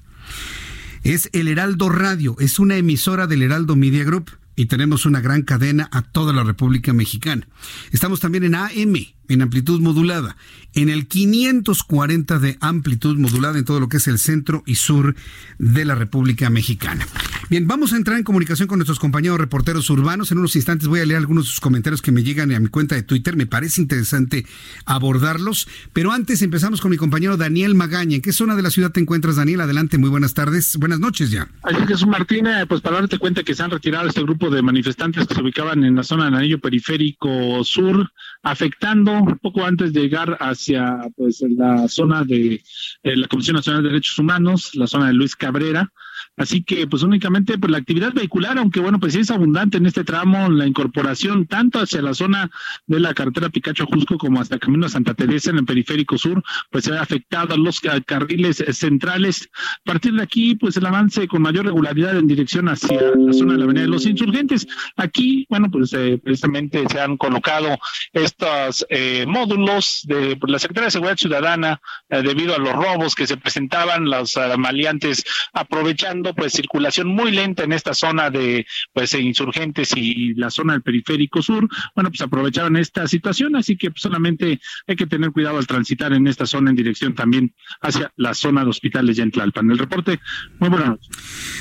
Es el Heraldo Radio, es una emisora del Heraldo Media Group y tenemos una gran cadena a toda la República Mexicana. Estamos también en AM, en amplitud modulada, en el 540 de amplitud modulada en todo lo que es el centro y sur de la República Mexicana. Bien, vamos a entrar en comunicación con nuestros compañeros reporteros urbanos. En unos instantes voy a leer algunos de sus comentarios que me llegan a mi cuenta de Twitter. Me parece interesante abordarlos. Pero antes empezamos con mi compañero Daniel Magaña. ¿En qué zona de la ciudad te encuentras, Daniel? Adelante, muy buenas tardes. Buenas noches ya. Así Jesús Martínez, pues para darte cuenta que se han retirado este grupo de manifestantes que se ubicaban en la zona del anillo periférico sur, afectando un poco antes de llegar hacia pues la zona de eh, la Comisión Nacional de Derechos Humanos, la zona de Luis Cabrera. Así que, pues únicamente pues, la actividad vehicular, aunque bueno, pues sí es abundante en este tramo, la incorporación tanto hacia la zona de la carretera Picacho Jusco como hasta Camino a Santa Teresa en el periférico sur, pues se ha afectado a los carriles centrales. A partir de aquí, pues el avance con mayor regularidad en dirección hacia la zona de la Avenida de los Insurgentes. Aquí, bueno, pues eh, precisamente se han colocado estos eh, módulos de pues, la Secretaría de Seguridad Ciudadana eh, debido a los robos que se presentaban, los maleantes aprovechando pues circulación muy lenta en esta zona de pues insurgentes y la zona del periférico sur. Bueno, pues aprovecharon esta situación, así que pues, solamente hay que tener cuidado al transitar en esta zona en dirección también hacia la zona de hospitales de Tlalpan. El reporte, muy buenas noches.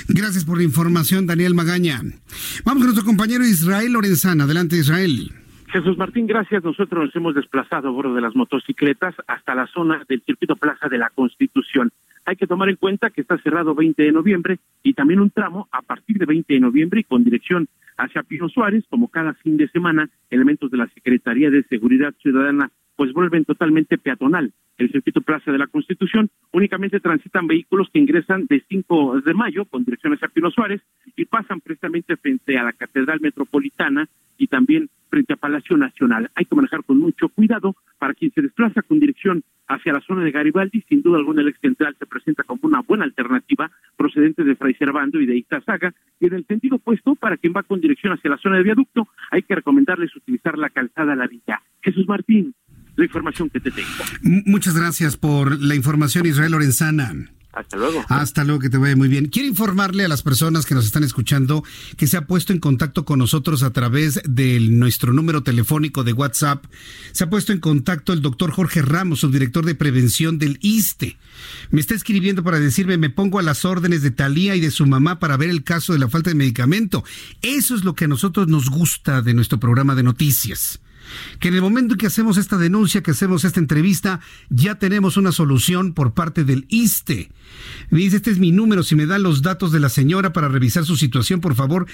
Gracias por la información, Daniel Magaña. Vamos con nuestro compañero Israel Lorenzana. Adelante, Israel. Jesús Martín, gracias. Nosotros nos hemos desplazado a bordo de las motocicletas hasta la zona del circuito Plaza de la Constitución. Hay que tomar en cuenta que está cerrado 20 de noviembre y también un tramo a partir de 20 de noviembre y con dirección hacia Pino Suárez, como cada fin de semana, elementos de la Secretaría de Seguridad Ciudadana pues vuelven totalmente peatonal. El circuito Plaza de la Constitución únicamente transitan vehículos que ingresan de 5 de mayo con dirección hacia Pino Suárez y pasan precisamente frente a la Catedral Metropolitana y también frente a Palacio Nacional. Hay que manejar con mucho cuidado para quien se desplaza con dirección hacia la zona de Garibaldi. Sin duda alguna, el ex central se presenta como una buena alternativa procedente de Fray Servando y de Iztazaga. Y en el sentido opuesto, para quien va con dirección hacia la zona de viaducto, hay que recomendarles utilizar la calzada La Villa. Jesús Martín, la información que te tengo. Muchas gracias por la información, Israel Lorenzana. Hasta luego. Hasta luego, que te vaya muy bien. Quiero informarle a las personas que nos están escuchando que se ha puesto en contacto con nosotros a través de nuestro número telefónico de WhatsApp. Se ha puesto en contacto el doctor Jorge Ramos, subdirector de prevención del ISTE. Me está escribiendo para decirme, me pongo a las órdenes de Talía y de su mamá para ver el caso de la falta de medicamento. Eso es lo que a nosotros nos gusta de nuestro programa de noticias que en el momento en que hacemos esta denuncia, que hacemos esta entrevista, ya tenemos una solución por parte del ISTE. Me dice, este es mi número, si me dan los datos de la señora para revisar su situación, por favor,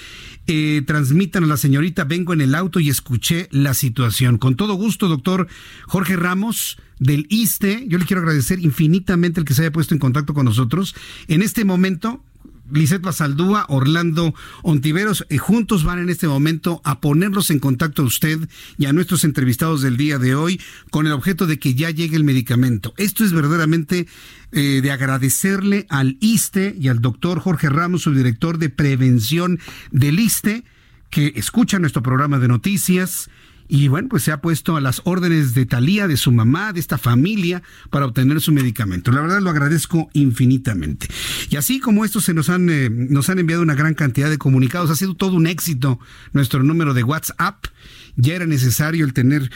eh, transmitan a la señorita, vengo en el auto y escuché la situación. Con todo gusto, doctor Jorge Ramos del ISTE, yo le quiero agradecer infinitamente el que se haya puesto en contacto con nosotros. En este momento, Lisette Basaldúa, Orlando Ontiveros, y juntos van en este momento a ponerlos en contacto a usted y a nuestros entrevistados del día de hoy con el objeto de que ya llegue el medicamento. Esto es verdaderamente eh, de agradecerle al ISTE y al doctor Jorge Ramos, su director de prevención del ISTE, que escucha nuestro programa de noticias y bueno, pues se ha puesto a las órdenes de Talía, de su mamá, de esta familia, para obtener su medicamento. La verdad lo agradezco infinitamente. Y así como estos se nos han, eh, nos han enviado una gran cantidad de comunicados, ha sido todo un éxito nuestro número de WhatsApp. Ya era necesario el tener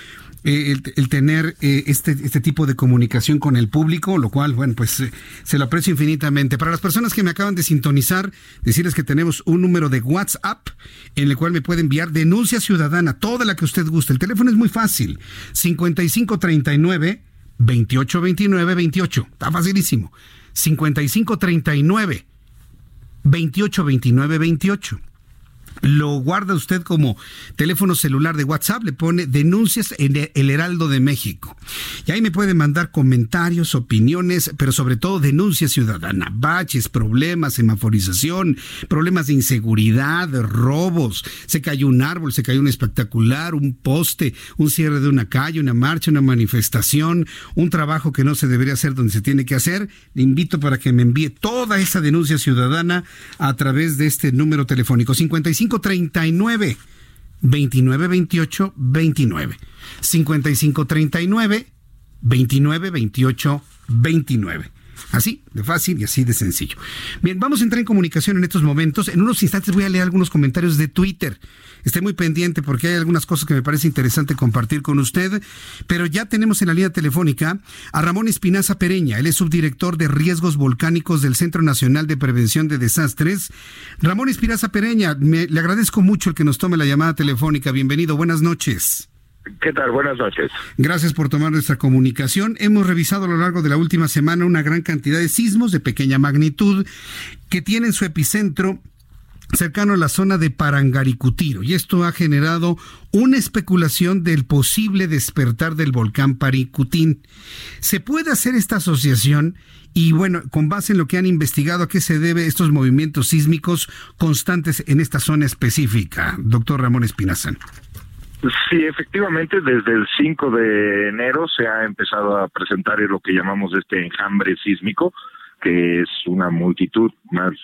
eh, el, tener eh, este, este tipo de comunicación con el público, lo cual, bueno, pues eh, se lo aprecio infinitamente. Para las personas que me acaban de sintonizar, decirles que tenemos un número de WhatsApp en el cual me puede enviar denuncia ciudadana, toda la que usted guste. El teléfono es muy fácil, 5539 2829 28. Está facilísimo. 5539 2829 28 lo guarda usted como teléfono celular de WhatsApp, le pone denuncias en el Heraldo de México. Y ahí me puede mandar comentarios, opiniones, pero sobre todo denuncia ciudadana, baches, problemas, semaforización, problemas de inseguridad, robos, se cayó un árbol, se cayó un espectacular, un poste, un cierre de una calle, una marcha, una manifestación, un trabajo que no se debería hacer donde se tiene que hacer. Le invito para que me envíe toda esa denuncia ciudadana a través de este número telefónico 55 5539 2928 29. 5539 2928 29. Así de fácil y así de sencillo. Bien, vamos a entrar en comunicación en estos momentos. En unos instantes voy a leer algunos comentarios de Twitter. Esté muy pendiente porque hay algunas cosas que me parece interesante compartir con usted. Pero ya tenemos en la línea telefónica a Ramón Espinaza Pereña. Él es subdirector de riesgos volcánicos del Centro Nacional de Prevención de Desastres. Ramón Espinaza Pereña, le agradezco mucho el que nos tome la llamada telefónica. Bienvenido, buenas noches. ¿Qué tal? Buenas noches. Gracias por tomar nuestra comunicación. Hemos revisado a lo largo de la última semana una gran cantidad de sismos de pequeña magnitud que tienen su epicentro cercano a la zona de Parangaricutiro y esto ha generado una especulación del posible despertar del volcán Paricutín. ¿Se puede hacer esta asociación? Y bueno, con base en lo que han investigado, ¿a qué se debe estos movimientos sísmicos constantes en esta zona específica, doctor Ramón Espinazán? Sí, efectivamente, desde el 5 de enero se ha empezado a presentar lo que llamamos este enjambre sísmico, que es una multitud más,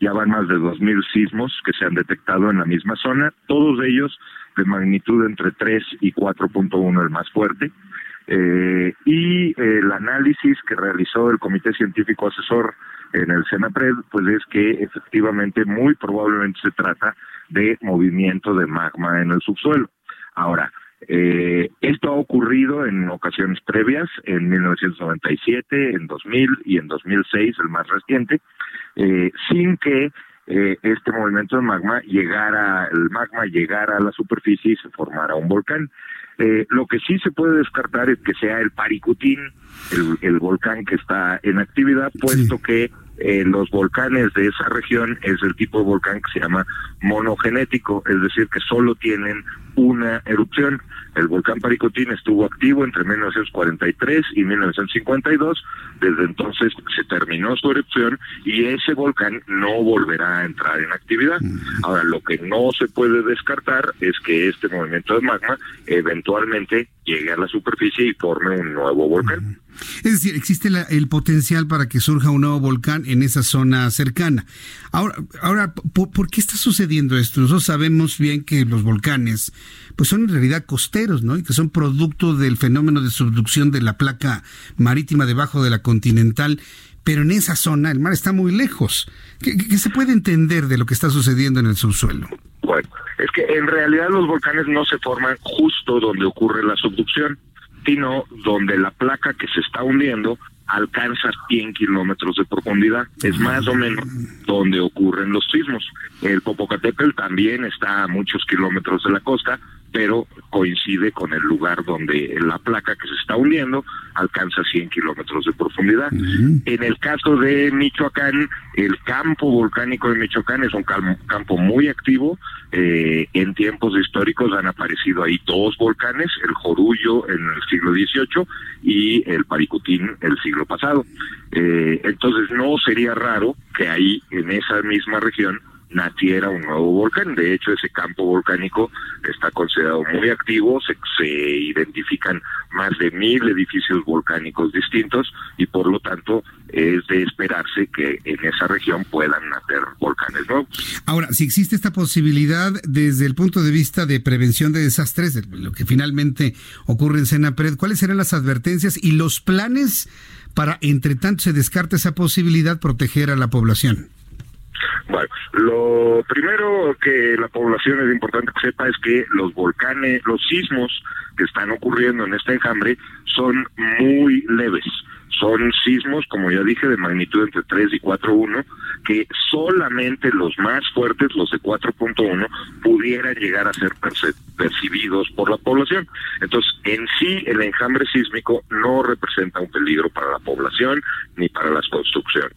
ya van más de 2.000 sismos que se han detectado en la misma zona, todos ellos de magnitud entre 3 y 4.1 el más fuerte. Eh, y el análisis que realizó el Comité Científico Asesor en el Senapred, pues es que efectivamente muy probablemente se trata de movimiento de magma en el subsuelo. Ahora, eh, esto ha ocurrido en ocasiones previas, en 1997, en 2000 y en 2006, el más reciente, eh, sin que eh, este movimiento de magma llegara, el magma llegara a la superficie y se formara un volcán. Eh, lo que sí se puede descartar es que sea el Paricutín, el, volcán que está en actividad, puesto que eh, los volcanes de esa región es el tipo de volcán que se llama monogenético, es decir, que solo tienen una erupción. El volcán Paricotín estuvo activo entre 1943 y 1952. Desde entonces se terminó su erupción y ese volcán no volverá a entrar en actividad. Ahora, lo que no se puede descartar es que este movimiento de magma eventualmente llegue a la superficie y forme un nuevo volcán. Es decir, existe el potencial para que surja un nuevo volcán en esa zona cercana. Ahora, ahora ¿por, qué está sucediendo esto? Nosotros sabemos bien que los volcanes pues son en realidad costeros, ¿no? Y que son producto del fenómeno de subducción de la placa marítima debajo de la continental. Pero en esa zona el mar está muy lejos. ¿Qué, qué se puede entender de lo que está sucediendo en el subsuelo? Bueno, es que en realidad los volcanes no se forman justo donde ocurre la subducción sino donde la placa que se está hundiendo alcanza 100 kilómetros de profundidad. Es más o menos donde ocurren los sismos. El Popocatépetl también está a muchos kilómetros de la costa, pero coincide con el lugar donde la placa que se está hundiendo alcanza 100 kilómetros de profundidad. En el caso de Michoacán, el campo volcánico de Michoacán es un campo muy activo. Eh, en tiempos históricos han aparecido ahí dos volcanes, el Jorullo en el siglo XVIII y el Paricutín el siglo pasado. Eh, entonces no sería raro que ahí, en esa misma región, naciera un nuevo volcán. De hecho, ese campo volcánico está considerado muy activo, se, identifican más de mil edificios volcánicos distintos y por lo tanto es de esperarse que en esa región puedan nacer volcanes nuevos. Ahora, si existe esta posibilidad desde el punto de vista de prevención de desastres, lo que finalmente ocurre en Senapred, ¿cuáles serán las advertencias y los planes para, entre tanto se descarta esa posibilidad, proteger a la población? Bueno, lo primero que la población es importante que sepa es que los volcanes, los sismos que están ocurriendo en este enjambre son muy leves. Son sismos, como ya dije, de magnitud entre 3 y 4.1, que solamente los más fuertes, los de 4.1, pudieran llegar a ser percibidos por la población. Entonces, en sí, el enjambre sísmico no representa un peligro para la población ni para las construcciones.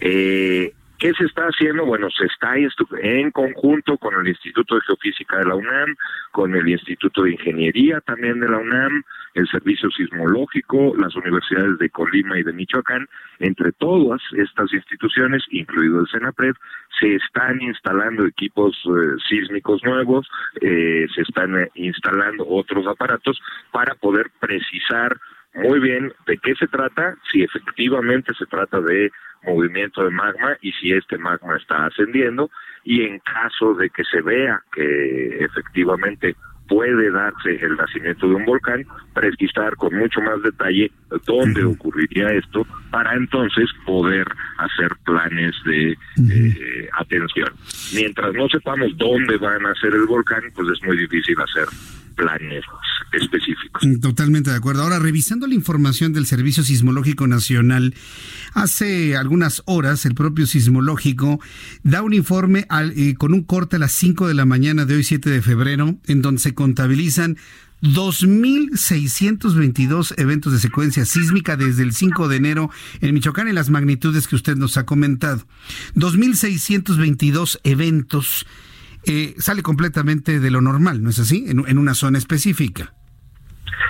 Eh, ¿Qué se está haciendo? Bueno, se está en conjunto con el Instituto de Geofísica de la UNAM, con el Instituto de Ingeniería también de la UNAM, el Servicio Sismológico, las universidades de Colima y de Michoacán, entre todas estas instituciones, incluido el CENAPRED, se están instalando equipos eh, sísmicos nuevos, eh, se están eh, instalando otros aparatos para poder precisar muy bien de qué se trata, si efectivamente se trata de movimiento de magma y si este magma está ascendiendo y en caso de que se vea que efectivamente puede darse el nacimiento de un volcán, precisar con mucho más detalle dónde ocurriría esto para entonces poder hacer planes de eh, atención. Mientras no sepamos dónde va a nacer el volcán, pues es muy difícil hacer específicos. Mm, totalmente de acuerdo. Ahora, revisando la información del Servicio Sismológico Nacional, hace algunas horas el propio sismológico da un informe eh, con un corte a las 5 de la mañana de hoy, 7 de febrero, en donde se contabilizan 2.622 eventos de secuencia sísmica desde el 5 de enero en Michoacán en las magnitudes que usted nos ha comentado. 2.622 eventos eh, sale completamente de lo normal, ¿no es así? En, una zona específica.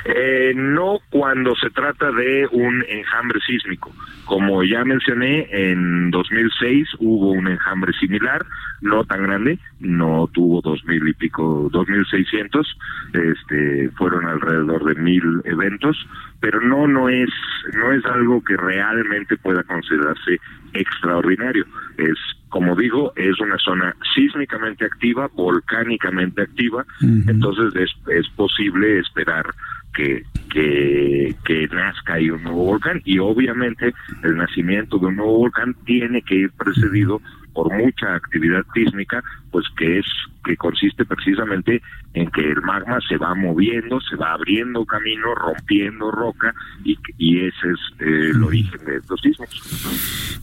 Eh, no cuando se trata de un enjambre sísmico. Como ya mencioné, en 2006 hubo un enjambre similar, no tan grande, no tuvo dos mil y pico, dos mil seiscientos, este, fueron alrededor de mil eventos, pero no, no es, no es algo que realmente pueda considerarse extraordinario. Es, como digo, es una zona sísmicamente activa, volcánicamente activa, entonces es, es posible esperar que, que, que nazca ahí un nuevo volcán. Y obviamente el nacimiento de un nuevo volcán tiene que ir precedido por mucha actividad sísmica, pues que es que consiste precisamente en que el magma se va moviendo, se va abriendo camino, rompiendo roca y, y ese es eh, el origen de estos sismos.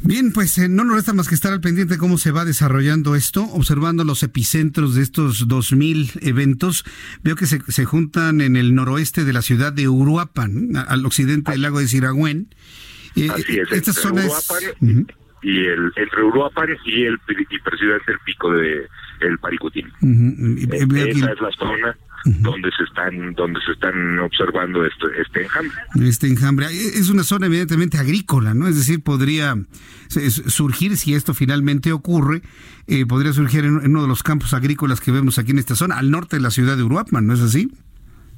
Bien, pues eh, no nos resta más que estar al pendiente de cómo se va desarrollando esto, observando los epicentros de estos 2.000 eventos. Veo que se, se juntan en el noroeste de la ciudad de Uruapan, al occidente del lago de Siragüen. Eh, Así es, estas zonas y el entre Uruapan y el y presidente el pico de el Paricutín. Eh, esa es la zona donde se están donde se están observando este, este enjambre. Este enjambre es una zona evidentemente agrícola, ¿no? Es decir, podría surgir si esto finalmente ocurre, eh, podría surgir en, uno de los campos agrícolas que vemos aquí en esta zona, al norte de la ciudad de Uruapan, ¿no es así?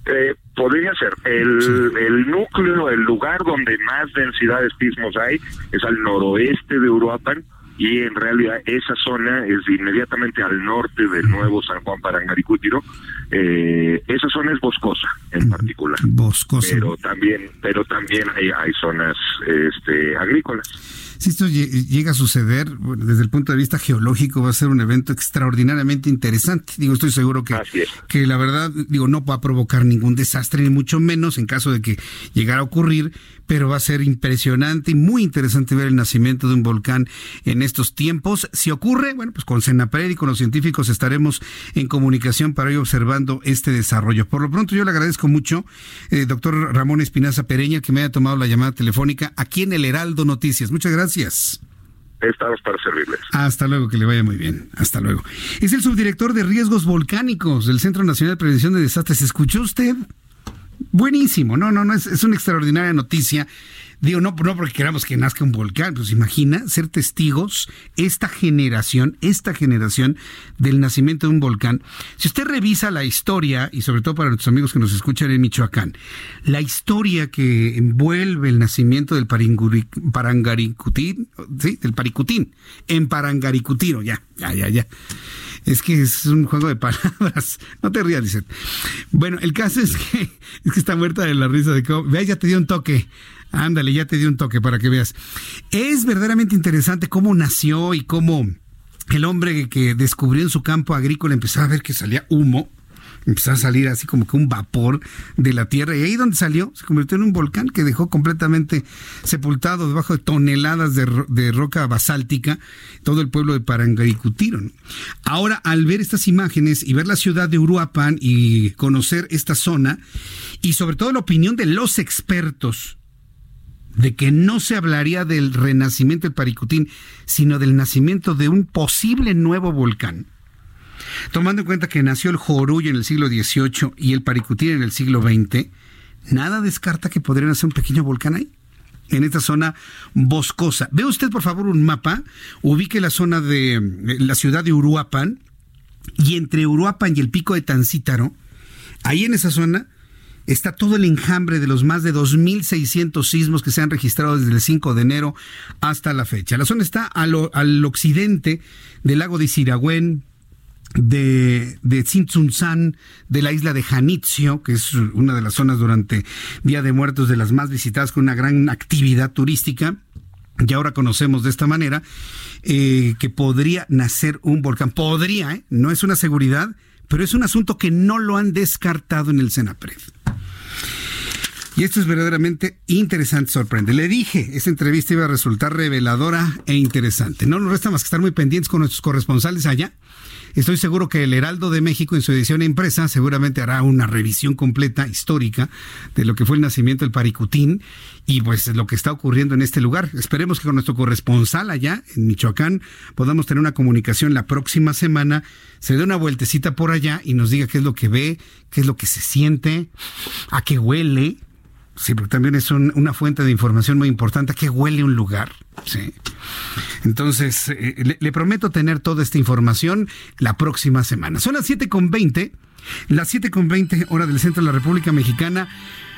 Eh, podría ser. El, el núcleo, el lugar donde más densidad de sismos hay es al noroeste de Uruapan y en realidad esa zona es inmediatamente al norte del nuevo San Juan Parangaricútiro. Eh, esa zona es boscosa en particular. Boscosa. Pero también, pero también hay, hay zonas este, agrícolas. Si esto llega a suceder, desde el punto de vista geológico, va a ser un evento extraordinariamente interesante. Digo, estoy seguro que, que la verdad, digo, no va a provocar ningún desastre, ni mucho menos en caso de que llegara a ocurrir, pero va a ser impresionante y muy interesante ver el nacimiento de un volcán en estos tiempos. Si ocurre, bueno, pues con Senapred y con los científicos estaremos en comunicación para ir observando este desarrollo. Por lo pronto, yo le agradezco mucho, eh, doctor Ramón Espinaza Pereña, que me haya tomado la llamada telefónica aquí en el Heraldo Noticias. Muchas gracias. Estamos para servirles. Hasta luego, que le vaya muy bien. Hasta luego. Es el subdirector de riesgos volcánicos del Centro Nacional de Prevención de Desastres. ¿Escuchó usted? Buenísimo. No, no, no, es, es una extraordinaria noticia. Digo, no, no porque queramos que nazca un volcán, pues imagina ser testigos esta generación, esta generación del nacimiento de un volcán. Si usted revisa la historia, y sobre todo para nuestros amigos que nos escuchan en Michoacán, la historia que envuelve el nacimiento del Parangaricutín, sí, del Paricutín, en Parangaricutino, ya, ya, ya, ya. Es que es un juego de [LAUGHS] palabras. No te rías, dice. Bueno, el caso es que, [LAUGHS] es que está muerta de la risa de cómo. Vea, ya te dio un toque. Ándale, ya te dio un toque para que veas. Es verdaderamente interesante cómo nació y cómo el hombre que descubrió en su campo agrícola empezó a ver que salía humo empezó a salir así como que un vapor de la tierra y ahí donde salió se convirtió en un volcán que dejó completamente sepultado debajo de toneladas de, roca basáltica todo el pueblo de Parangaricutiro. Ahora al ver estas imágenes y ver la ciudad de Uruapan y conocer esta zona y sobre todo la opinión de los expertos de que no se hablaría del renacimiento del Paricutín, sino del nacimiento de un posible nuevo volcán Tomando en cuenta que nació el Jorullo en el siglo XVIII y el Paricutín en el siglo XX, nada descarta que podrían hacer un pequeño volcán ahí en esta zona boscosa. Ve usted, por favor, un mapa, ubique la zona de eh, la ciudad de Uruapan y entre Uruapan y el pico de Tancítaro, ahí en esa zona está todo el enjambre de los más de 2.600 sismos que se han registrado desde el 5 de enero hasta la fecha. La zona está al, occidente del lago de Siragüen, de, de San, de la isla de Janitzio, que es una de las zonas durante Día de Muertos de las más visitadas con una gran actividad turística. Y ahora conocemos de esta manera eh, que podría nacer un volcán. Podría, ¿eh? no es una seguridad, pero es un asunto que no lo han descartado en el Senapred. Y esto es verdaderamente interesante, sorprende. Le dije, esta entrevista iba a resultar reveladora e interesante. No nos resta más que estar muy pendientes con nuestros corresponsales allá Estoy seguro que el Heraldo de México en su edición impresa seguramente hará una revisión completa histórica de lo que fue el nacimiento del Paricutín y pues lo que está ocurriendo en este lugar. Esperemos que con nuestro corresponsal allá en Michoacán podamos tener una comunicación la próxima semana, se dé una vueltecita por allá y nos diga qué es lo que ve, qué es lo que se siente, a qué huele. Sí, porque también es una fuente de información muy importante, a qué huele un lugar Sí. Entonces, eh, le, prometo tener toda esta información la próxima semana. Son las 7.20, las 7.20 hora del centro de la República Mexicana.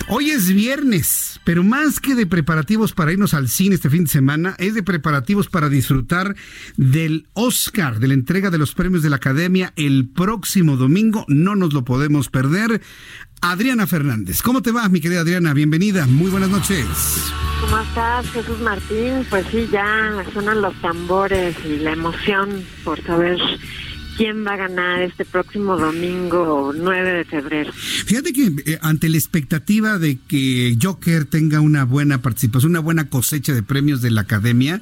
Hoy es viernes, pero más que de preparativos para irnos al cine este fin de semana, es de preparativos para disfrutar del Oscar, de la entrega de los premios de la Academia el próximo domingo. No nos lo podemos perder. Adriana Fernández. ¿Cómo te va, mi querida Adriana? Bienvenida. Muy buenas noches. ¿Cómo estás, Jesús Martín? Pues sí, ya suenan los tambores y la emoción por saber quién va a ganar este próximo domingo 9 de febrero. Fíjate que eh, ante la expectativa de que Joker tenga una buena participación, una buena cosecha de premios de la Academia,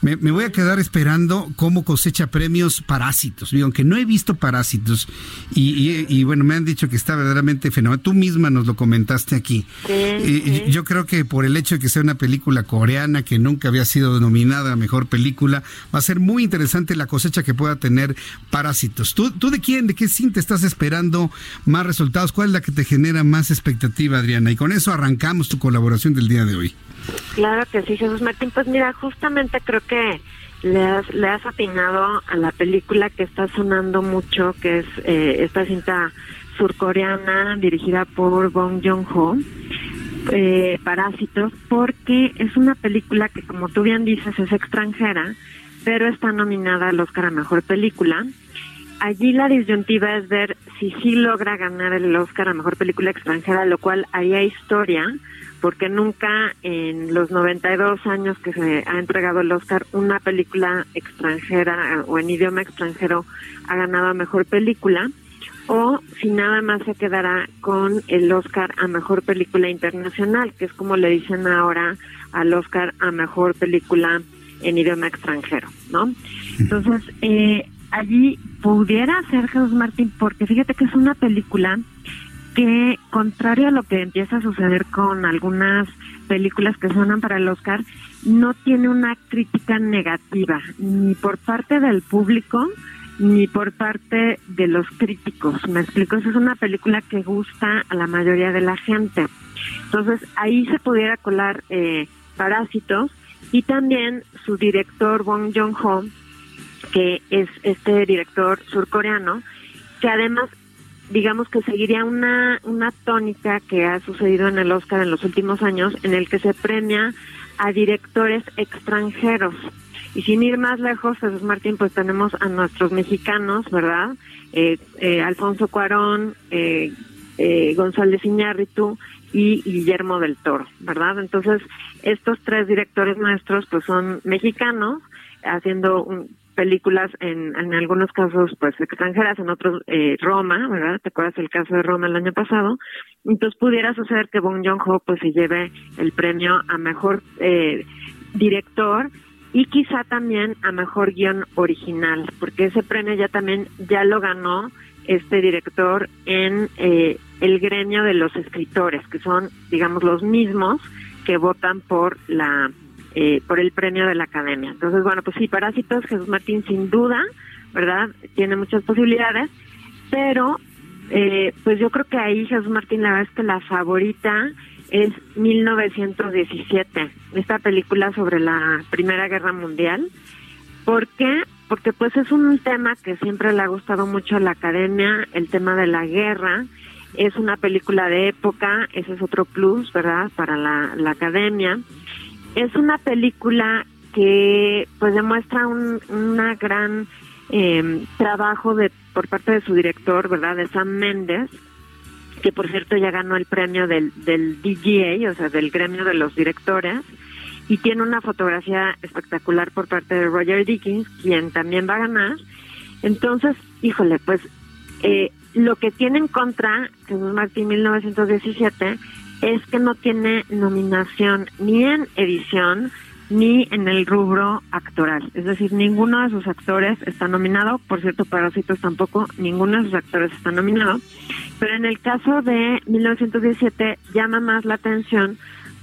me, voy a quedar esperando cómo cosecha premios Parásitos. Digo, aunque no he visto Parásitos y, bueno, me han dicho que está verdaderamente fenomenal. Tú misma nos lo comentaste aquí. Yo creo que por el hecho de que sea una película coreana que nunca había sido denominada mejor película, va a ser muy interesante la cosecha que pueda tener Parásitos. ¿Tú, tú de quién, de qué cinta estás esperando más resultados? ¿Cuál es la que te genera más expectativa, Adriana? Y con eso arrancamos tu colaboración del día de hoy. Claro que sí, Jesús Martín. Pues mira, justamente creo que le has, le has atinado a la película que está sonando mucho, que es eh, esta cinta surcoreana dirigida por Bong Joon-ho, eh, Parásitos, porque es una película que, como tú bien dices, es extranjera, pero está nominada al Oscar a Mejor Película. Allí la disyuntiva es ver si sí logra ganar el Oscar a Mejor Película Extranjera, lo cual haría historia, porque nunca en los 92 años que se ha entregado el Oscar una película extranjera o en idioma extranjero ha ganado a mejor película o si nada más se quedará con el Oscar a mejor película internacional, que es como le dicen ahora al Oscar a mejor película en idioma extranjero, ¿no? Entonces, eh, allí pudiera ser Jesús Martín, porque fíjate que es una película que, contrario a lo que empieza a suceder con algunas películas que suenan para el Oscar, no tiene una crítica negativa, ni por parte del público, ni por parte de los críticos. Me explico, es una película que gusta a la mayoría de la gente. Entonces, ahí se pudiera colar eh, Parásitos y también su director Bong Joon-ho, que es este director surcoreano, que además digamos que seguiría una, una tónica que ha sucedido en el Oscar en los últimos años, en el que se premia a directores extranjeros. Y sin ir más lejos, Jesús Martín, pues tenemos a nuestros mexicanos, ¿verdad? Eh, eh, Alfonso Cuarón, eh, González Iñárritu y Guillermo del Toro, ¿verdad? Entonces, estos tres directores nuestros, pues son mexicanos, haciendo un, películas en, en algunos casos pues extranjeras, en otros eh, Roma, ¿verdad? ¿Te acuerdas el caso de Roma el año pasado? Entonces pudiera suceder que Bong Joon-ho pues se lleve el premio a mejor eh, director y quizá también a mejor guion original, porque ese premio ya también ya lo ganó este director en eh, el gremio de los escritores, que son, digamos, los mismos que votan por la eh, por el premio de la academia. Entonces, bueno, pues sí, Parásitos, Jesús Martín sin duda, ¿verdad? Tiene muchas posibilidades, pero eh, pues yo creo que ahí Jesús Martín, la verdad es que la favorita es 1917, esta película sobre la Primera Guerra Mundial. ¿Por qué? Porque pues es un tema que siempre le ha gustado mucho a la academia, el tema de la guerra. Es una película de época, ese es otro plus, ¿verdad? Para la, la academia. Es una película que pues demuestra un una gran eh, trabajo de por parte de su director, ¿verdad? De Sam Méndez, que por cierto ya ganó el premio del, del DGA, o sea, del gremio de los directores, y tiene una fotografía espectacular por parte de Roger Dickens, quien también va a ganar. Entonces, híjole, pues eh, lo que tiene en contra Jesús Martín 1917 es que no tiene nominación ni en edición ni en el rubro actoral. Es decir, ninguno de sus actores está nominado. Por cierto, Parásitos tampoco, ninguno de sus actores está nominado. Pero en el caso de 1917 llama más la atención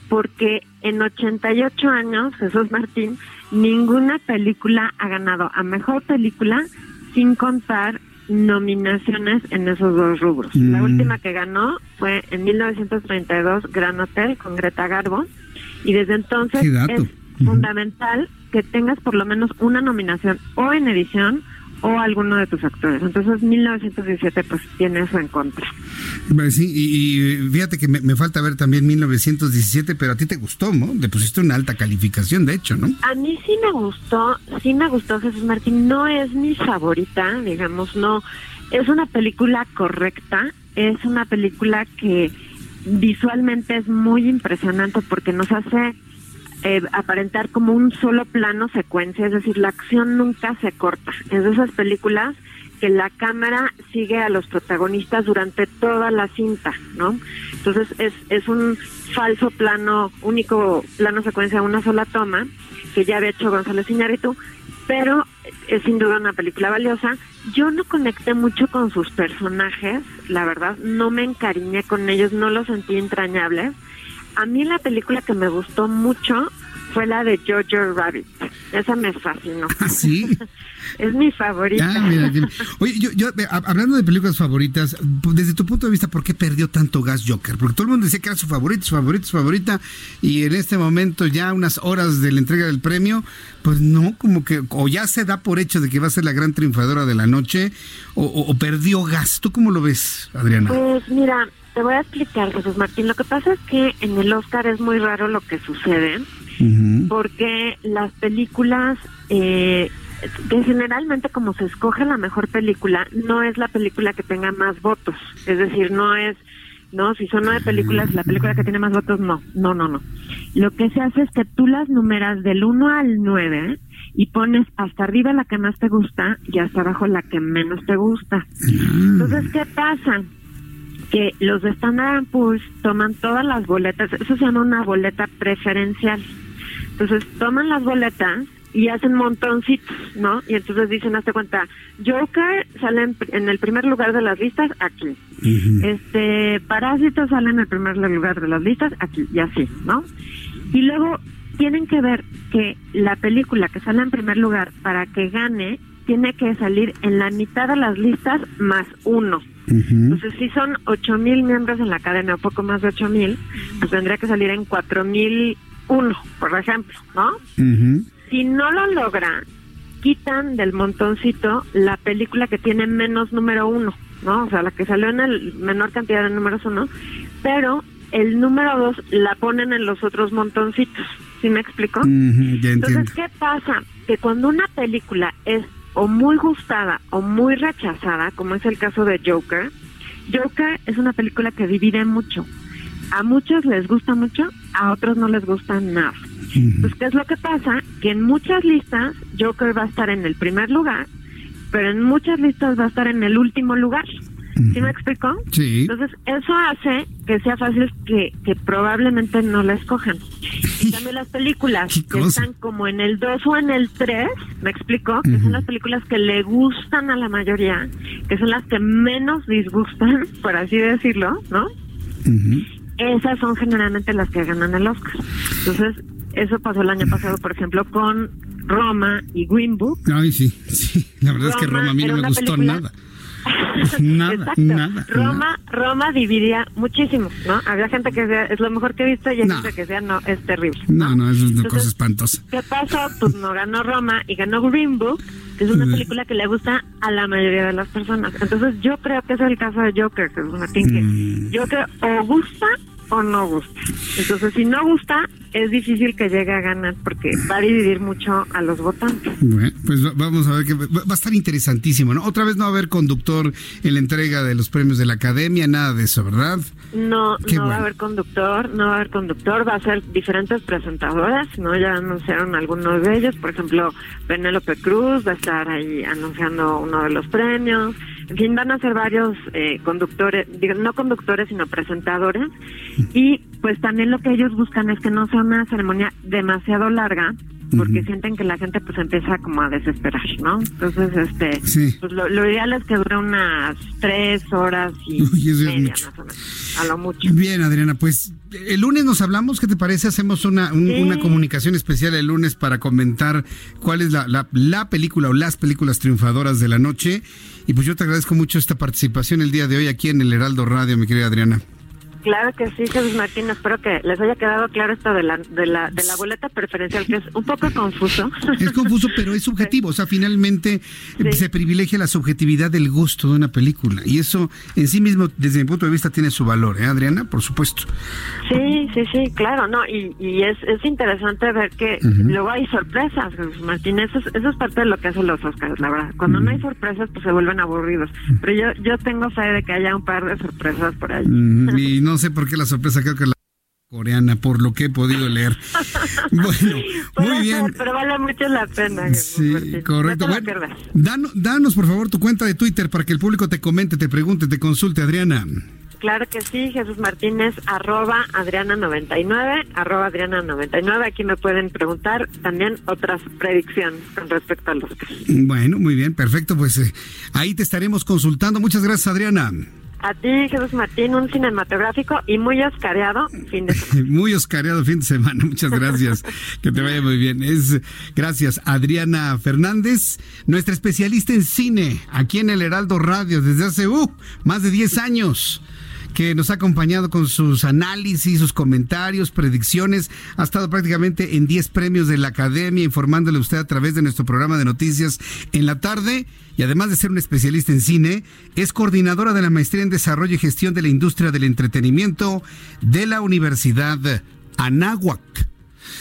porque en 88 años, Jesús Martín, ninguna película ha ganado a mejor película sin contar nominaciones en esos dos rubros. La mm. última que ganó fue en 1932 Gran Hotel con Greta Garbo y desde entonces es fundamental que tengas por lo menos una nominación o en edición o alguno de tus actores. Entonces 1917 pues tiene eso en contra. Sí, y, fíjate que me, falta ver también 1917, pero a ti te gustó, ¿no? Le pusiste una alta calificación, de hecho, ¿no? A mí sí me gustó, sí me gustó Jesús Martín, no es mi favorita, digamos, no, es una película correcta, es una película que visualmente es muy impresionante porque nos hace eh, aparentar como un solo plano secuencia, es decir, la acción nunca se corta. Es de esas películas que la cámara sigue a los protagonistas durante toda la cinta, ¿no? Entonces es, es un falso plano, único plano secuencia, una sola toma, que ya había hecho González Iñárritu, pero es sin duda una película valiosa. Yo no conecté mucho con sus personajes, la verdad, no me encariñé con ellos, no los sentí entrañables a mí la película que me gustó mucho fue la de Jojo Rabbit. Esa me fascinó. ¿Ah, sí? [LAUGHS] es mi favorita. Ah, Oye, yo, hablando de películas favoritas, desde tu punto de vista, ¿por qué perdió tanto gas Joker? Porque todo el mundo decía que era su favorita, su favorita, su favorita, y en este momento, ya unas horas de la entrega del premio, pues no, como que o ya se da por hecho de que va a ser la gran triunfadora de la noche, o, o perdió gas. ¿Tú cómo lo ves, Adriana? Pues mira, te voy a explicar, Jesús Martín. Lo que pasa es que en el Oscar es muy raro lo que sucede, porque las películas, eh, que generalmente como se escoge la mejor película, no es la película que tenga más votos. Es decir, no es, no, si son nueve películas, la película que tiene más votos, no, no, no, no. Lo que se hace es que tú las numeras del 1 al 9 y pones hasta arriba la que más te gusta y hasta abajo la que menos te gusta. Entonces, ¿qué pasa? Que los de Standard Poor's toman todas las boletas, eso se llama una boleta preferencial. Entonces toman las boletas y hacen montoncitos, ¿no? Y entonces dicen, hazte cuenta, Joker sale en, el primer lugar de las listas aquí. Este, Parásito sale en el primer lugar de las listas aquí, y así, ¿no? Y luego tienen que ver que la película que sale en primer lugar para que gane tiene que salir en la mitad de las listas más uno. Entonces, si son ocho mil miembros en la academia, o poco más de ocho mil, pues tendría que salir en cuatro mil uno, por ejemplo, ¿no? Si no lo logra, quitan del montoncito la película que tiene menos número uno, ¿no? O sea, la que salió en el menor cantidad de números uno, pero el número dos la ponen en los otros montoncitos. ¿Sí me explico? Entonces, ¿qué pasa? Que cuando una película es o muy gustada o muy rechazada, como es el caso de Joker, Joker es una película que divide mucho. A muchos les gusta mucho, a otros no les gusta nada. Pues, ¿qué es lo que pasa? Que en muchas listas Joker va a estar en el primer lugar, pero en muchas listas va a estar en el último lugar. ¿Sí me explico? Sí. Entonces, eso hace que sea fácil que, que probablemente no la escojan. Y también las películas [LAUGHS] que están como en el 2 o en el 3, ¿me explico? Que son las películas que le gustan a la mayoría, que son las que menos disgustan, por así decirlo, ¿no? Esas son generalmente las que ganan el Oscar. Entonces, eso pasó el año pasado, por ejemplo, con Roma y Green Book. Ay, sí, sí. La verdad es que Roma a mí no me gustó nada. Nada, nada. Roma, Roma dividía muchísimo, ¿no? Había gente que decía, es lo mejor que he visto y hay gente que decía, no, es terrible. No, no, eso es una cosa espantosa. ¿Qué pasó? Pues no ganó Roma y ganó Green Book, que es una película que le gusta a la mayoría de las personas. Entonces yo creo que es el caso de Joker, que es una mm. Joker o gusta o no gusta. Entonces, si no gusta, es difícil que llegue a ganar porque va a dividir mucho a los votantes. Bueno, pues vamos a ver que va a estar interesantísimo, ¿no? Otra vez no va a haber conductor en la entrega de los premios de la Academia, nada de eso, ¿verdad? No, no va a haber conductor, no va a haber conductor, va a ser diferentes presentadoras, ¿no? Ya anunciaron algunos de ellos, por ejemplo, Penélope Cruz va a estar ahí anunciando uno de los premios. En fin, van a ser varios eh, conductores, digo, no conductores, sino presentadores. Y pues también lo que ellos buscan es que no sea una ceremonia demasiado larga, porque sienten que la gente pues empieza como a desesperar, ¿no? Entonces, este, pues lo, ideal es que dure unas tres horas y media, a lo mucho. Bien, Adriana, pues el lunes nos hablamos, ¿qué te parece? Hacemos una, una comunicación especial el lunes para comentar cuál es la, la, la película o las películas triunfadoras de la noche. Y pues yo te agradezco mucho esta participación el día de hoy aquí en el Heraldo Radio, mi querida Adriana. Claro que sí, Jesús Martín. Espero que les haya quedado claro esto de la, de la, de la boleta preferencial, que es un poco confuso. Es confuso, pero es subjetivo. O sea, finalmente se privilegia la subjetividad del gusto de una película. Y eso en sí mismo, desde mi punto de vista, tiene su valor, ¿eh, Adriana? Por supuesto. Sí, sí, sí, claro, ¿no? Y, y es, es interesante ver que luego hay sorpresas, Jesús Martín. Eso es, eso es parte de lo que hacen los Oscars, la verdad. Cuando no hay sorpresas, pues se vuelven aburridos. Pero yo, yo tengo fe de que haya un par de sorpresas por ahí. Y no sé por qué la sorpresa, creo que la coreana, por lo que he podido leer. [LAUGHS] bueno, muy bien. pero vale mucho la pena. Sí, correcto. Bueno, danos, danos, por favor, tu cuenta de Twitter para que el público te comente, te pregunte, te consulte, Adriana. Claro que sí, Jesús Martínez, arroba Adriana99, arroba Adriana99. Aquí me pueden preguntar también otras predicciones con respecto a los Bueno, muy bien, perfecto. Pues eh, ahí te estaremos consultando. Muchas gracias, Adriana. A ti, Jesús Martín, un cinematográfico y muy oscareado fin de semana. [LAUGHS] muy oscareado fin de semana, muchas gracias. [LAUGHS] que te vaya muy bien. Es gracias, Adriana Fernández, nuestra especialista en cine, aquí en el Heraldo Radio, desde hace uh, más de 10 años que nos ha acompañado con sus análisis, sus comentarios, predicciones. Ha estado prácticamente en 10 premios de la Academia, informándole a usted a través de nuestro programa de noticias en la tarde. Y además de ser un especialista en cine, es coordinadora de la Maestría en Desarrollo y Gestión de la Industria del Entretenimiento de la Universidad Anáhuac.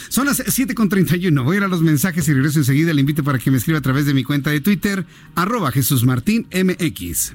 Son las 7.31. Voy a ir a los mensajes y regreso enseguida. Le invito para que me escriba a través de mi cuenta de Twitter, arroba Jesús Martín MX.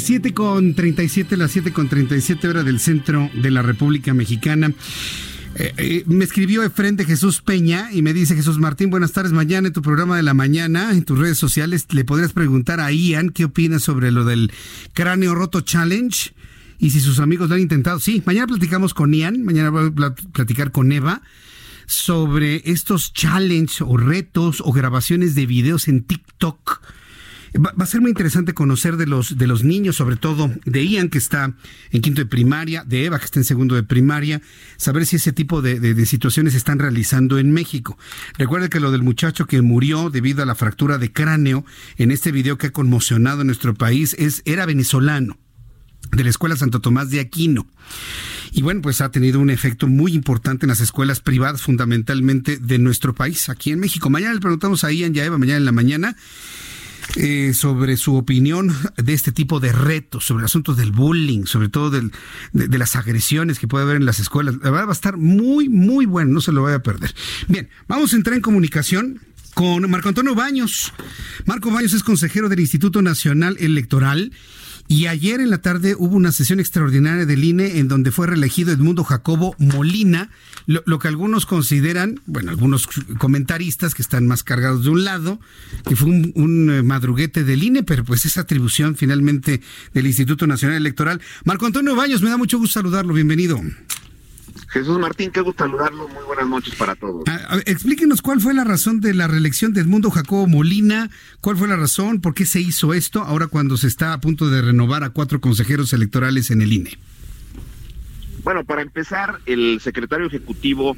7 con 37, las 7 con 37 horas del centro de la República Mexicana. Eh, eh, me escribió Efren de Jesús Peña y me dice Jesús Martín, buenas tardes, mañana en tu programa de la mañana, en tus redes sociales, le podrías preguntar a Ian qué opina sobre lo del cráneo roto challenge y si sus amigos lo han intentado. Sí, mañana platicamos con Ian, mañana voy a platicar con Eva sobre estos challenges o retos o grabaciones de videos en TikTok. Va, a ser muy interesante conocer de los, de los niños, sobre todo de Ian, que está en quinto de primaria, de Eva, que está en segundo de primaria, saber si ese tipo de, de, situaciones se están realizando en México. Recuerde que lo del muchacho que murió debido a la fractura de cráneo en este video que ha conmocionado en nuestro país es, era venezolano de la Escuela Santo Tomás de Aquino. Y bueno, pues ha tenido un efecto muy importante en las escuelas privadas, fundamentalmente de nuestro país, aquí en México. Mañana le preguntamos a Ian Eva, mañana en la mañana. Eh, sobre su opinión de este tipo de retos, sobre el asunto del bullying, sobre todo del, de, las agresiones que puede haber en las escuelas. Va a estar muy, muy bueno, no se lo vaya a perder. Bien, vamos a entrar en comunicación con Marco Antonio Baños. Marco Baños es consejero del Instituto Nacional Electoral y ayer en la tarde hubo una sesión extraordinaria del INE en donde fue reelegido Edmundo Jacobo Molina, lo, que algunos consideran, bueno, algunos comentaristas que están más cargados de un lado, que fue un, un eh, madruguete del INE, pero pues es atribución finalmente del Instituto Nacional Electoral. Marco Antonio Baños, me da mucho gusto saludarlo, bienvenido. Jesús Martín, qué gusto saludarlo. Muy buenas noches para todos. Ah, explíquenos cuál fue la razón de la reelección de Edmundo Jacobo Molina, cuál fue la razón, por qué se hizo esto ahora cuando se está a punto de renovar a cuatro consejeros electorales en el INE. Bueno, para empezar, el secretario ejecutivo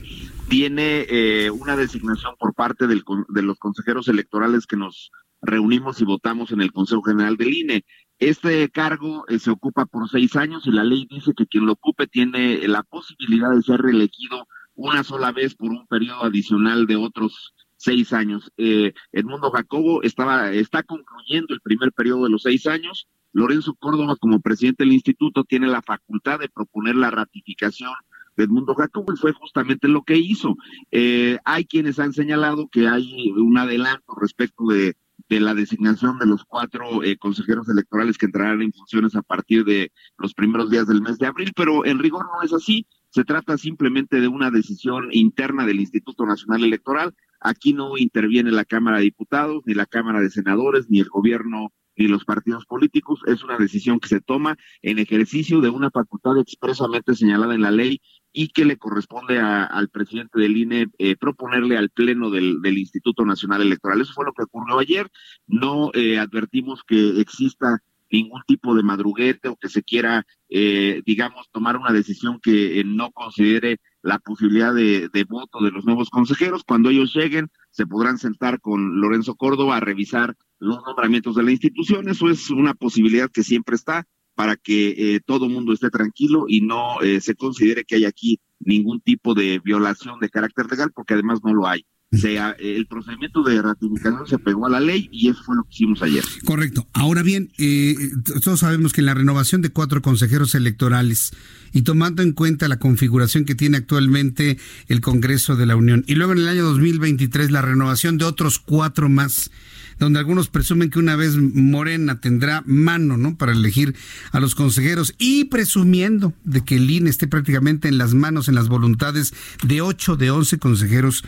tiene eh, una designación por parte del, de los consejeros electorales que nos reunimos y votamos en el Consejo General del INE. Este cargo eh, se ocupa por seis años y la ley dice que quien lo ocupe tiene la posibilidad de ser reelegido una sola vez por un periodo adicional de otros seis años. Eh, Edmundo Jacobo estaba, está concluyendo el primer periodo de los seis años. Lorenzo Córdoba, como presidente del instituto, tiene la facultad de proponer la ratificación de Edmundo Jacobo y fue justamente lo que hizo. Eh, hay quienes han señalado que hay un adelanto respecto de de la designación de los cuatro eh, consejeros electorales que entrarán en funciones a partir de los primeros días del mes de abril, pero en rigor no es así. Se trata simplemente de una decisión interna del Instituto Nacional Electoral. Aquí no interviene la Cámara de Diputados, ni la Cámara de Senadores, ni el gobierno, ni los partidos políticos. Es una decisión que se toma en ejercicio de una facultad expresamente señalada en la ley y que le corresponde al presidente del INE eh, proponerle al Pleno del, Instituto Nacional Electoral. Eso fue lo que ocurrió ayer. No eh, advertimos que exista ningún tipo de madruguete o que se quiera, eh, digamos, tomar una decisión que no considere la posibilidad de, de, voto de los nuevos consejeros. Cuando ellos lleguen, se podrán sentar con Lorenzo Córdoba a revisar los nombramientos de la institución. Eso es una posibilidad que siempre está para que eh, todo mundo esté tranquilo y no eh, se considere que hay aquí ningún tipo de violación de carácter legal, porque además no lo hay. sea, el procedimiento de ratificación se pegó a la ley y eso fue lo que hicimos ayer. Correcto. Ahora bien, eh, todos sabemos que en la renovación de cuatro consejeros electorales y tomando en cuenta la configuración que tiene actualmente el Congreso de la Unión y luego en el año 2023 la renovación de otros cuatro más, donde algunos presumen que una vez Morena tendrá mano, ¿no? Para elegir a los consejeros y presumiendo de que el INE esté prácticamente en las manos, en las voluntades de 8 de 11 consejeros.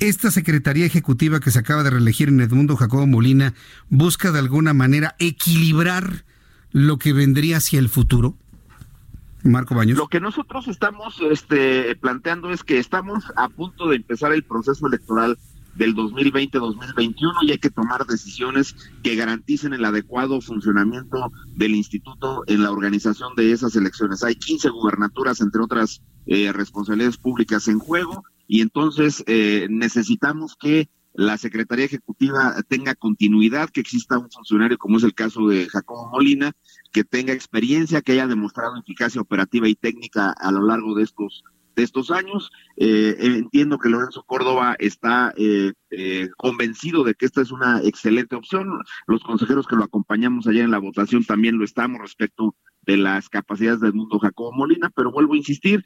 Esta Secretaría Ejecutiva que se acaba de reelegir en Edmundo Jacobo Molina busca de alguna manera equilibrar lo que vendría hacia el futuro. Marco Baños. Lo que nosotros estamos este, planteando es que estamos a punto de empezar el proceso electoral del 2020-2021 y hay que tomar decisiones que garanticen el adecuado funcionamiento del instituto en la organización de esas elecciones. Hay 15 gubernaturas, entre otras eh, responsabilidades públicas en juego, y entonces eh, necesitamos que la Secretaría Ejecutiva tenga continuidad, que exista un funcionario como es el caso de Jacobo Molina, que tenga experiencia, que haya demostrado eficacia operativa y técnica a lo largo de estos de estos años. Eh, entiendo que Lorenzo Córdoba está eh, eh, convencido de que esta es una excelente opción. Los consejeros que lo acompañamos allá en la votación también lo estamos respecto de las capacidades del mundo Jacobo Molina, pero vuelvo a insistir,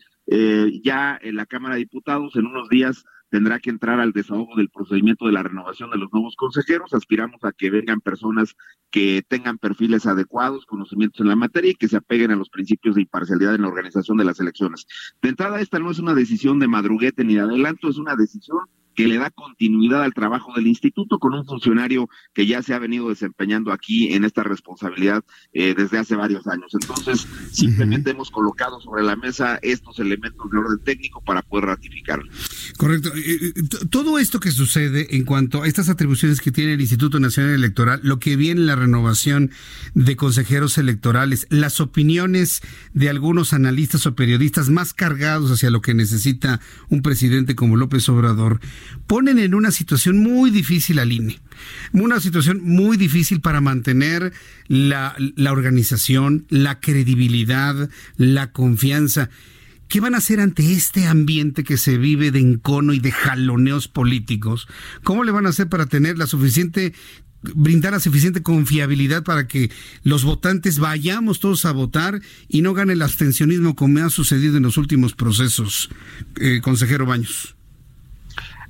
ya en la Cámara de Diputados en unos días tendrá que entrar al desahogo del procedimiento de la renovación de los nuevos consejeros. Aspiramos a que vengan personas que tengan perfiles adecuados, conocimientos en la materia y que se apeguen a los principios de imparcialidad en la organización de las elecciones. De entrada, esta no es una decisión de madruguete ni de adelanto, es una decisión que le da continuidad al trabajo del instituto con un funcionario que ya se ha venido desempeñando aquí en esta responsabilidad eh, desde hace varios años. Entonces, simplemente hemos colocado sobre la mesa estos elementos de orden técnico para poder ratificarlo. Correcto. Eh, eh, todo esto que sucede en cuanto a estas atribuciones que tiene el Instituto Nacional Electoral, lo que viene en la renovación de consejeros electorales, las opiniones de algunos analistas o periodistas más cargados hacia lo que necesita un presidente como López Obrador, ponen en una situación muy difícil al INE. Una situación muy difícil para mantener la, la organización, la credibilidad, la confianza. ¿Qué van a hacer ante este ambiente que se vive de encono y de jaloneos políticos? ¿Cómo le van a hacer para tener la suficiente brindar la suficiente confiabilidad para que los votantes vayamos todos a votar y no gane el abstencionismo como ha sucedido en los últimos procesos, eh, consejero Baños.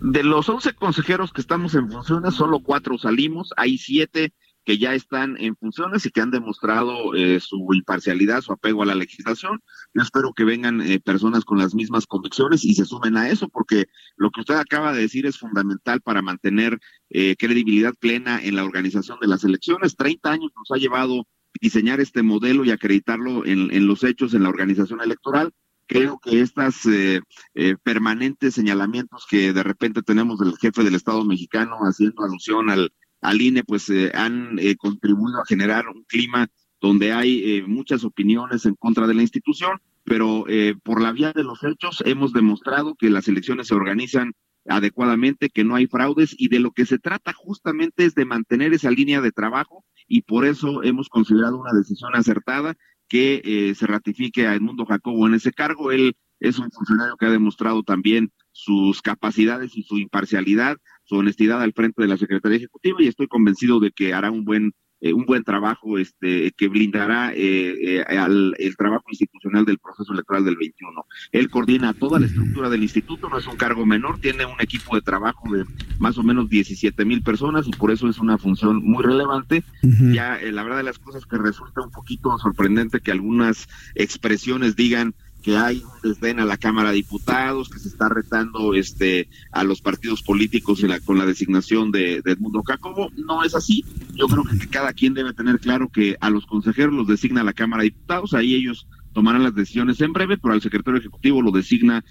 De los 11 consejeros que estamos en funciones, solo cuatro salimos, hay siete que ya están en funciones y que han demostrado eh, su imparcialidad, su apego a la legislación. Yo espero que vengan eh, personas con las mismas convicciones y se sumen a eso, porque lo que usted acaba de decir es fundamental para mantener eh, credibilidad plena en la organización de las elecciones. Treinta años nos ha llevado diseñar este modelo y acreditarlo en los hechos en la organización electoral creo que estas eh, eh, permanentes señalamientos que de repente tenemos del jefe del Estado mexicano haciendo alusión al, al INE, pues eh, han contribuido a generar un clima donde hay muchas opiniones en contra de la institución, pero por la vía de los hechos hemos demostrado que las elecciones se organizan adecuadamente, que no hay fraudes y de lo que se trata justamente es de mantener esa línea de trabajo y por eso hemos considerado una decisión acertada que eh, se ratifique a Edmundo Jacobo en ese cargo. Él es un funcionario que ha demostrado también sus capacidades y su imparcialidad, su honestidad al frente de la Secretaría Ejecutiva y estoy convencido de que hará un buen eh, un buen trabajo este, que blindará eh, eh, al, el trabajo institucional del proceso electoral del 21. Él coordina toda la estructura del instituto, no es un cargo menor, tiene un equipo de trabajo de más o menos 17 mil personas y por eso es una función muy relevante. Ya la verdad de las cosas que resulta un poquito sorprendente que algunas expresiones digan que hay un desdén a la Cámara de Diputados, que se está retando este a los partidos políticos con la designación de, de Edmundo Jacobo. No es así. Yo creo que cada quien debe tener claro que a los consejeros los designa la Cámara de Diputados, ahí ellos tomarán las decisiones en breve, pero al secretario ejecutivo lo designa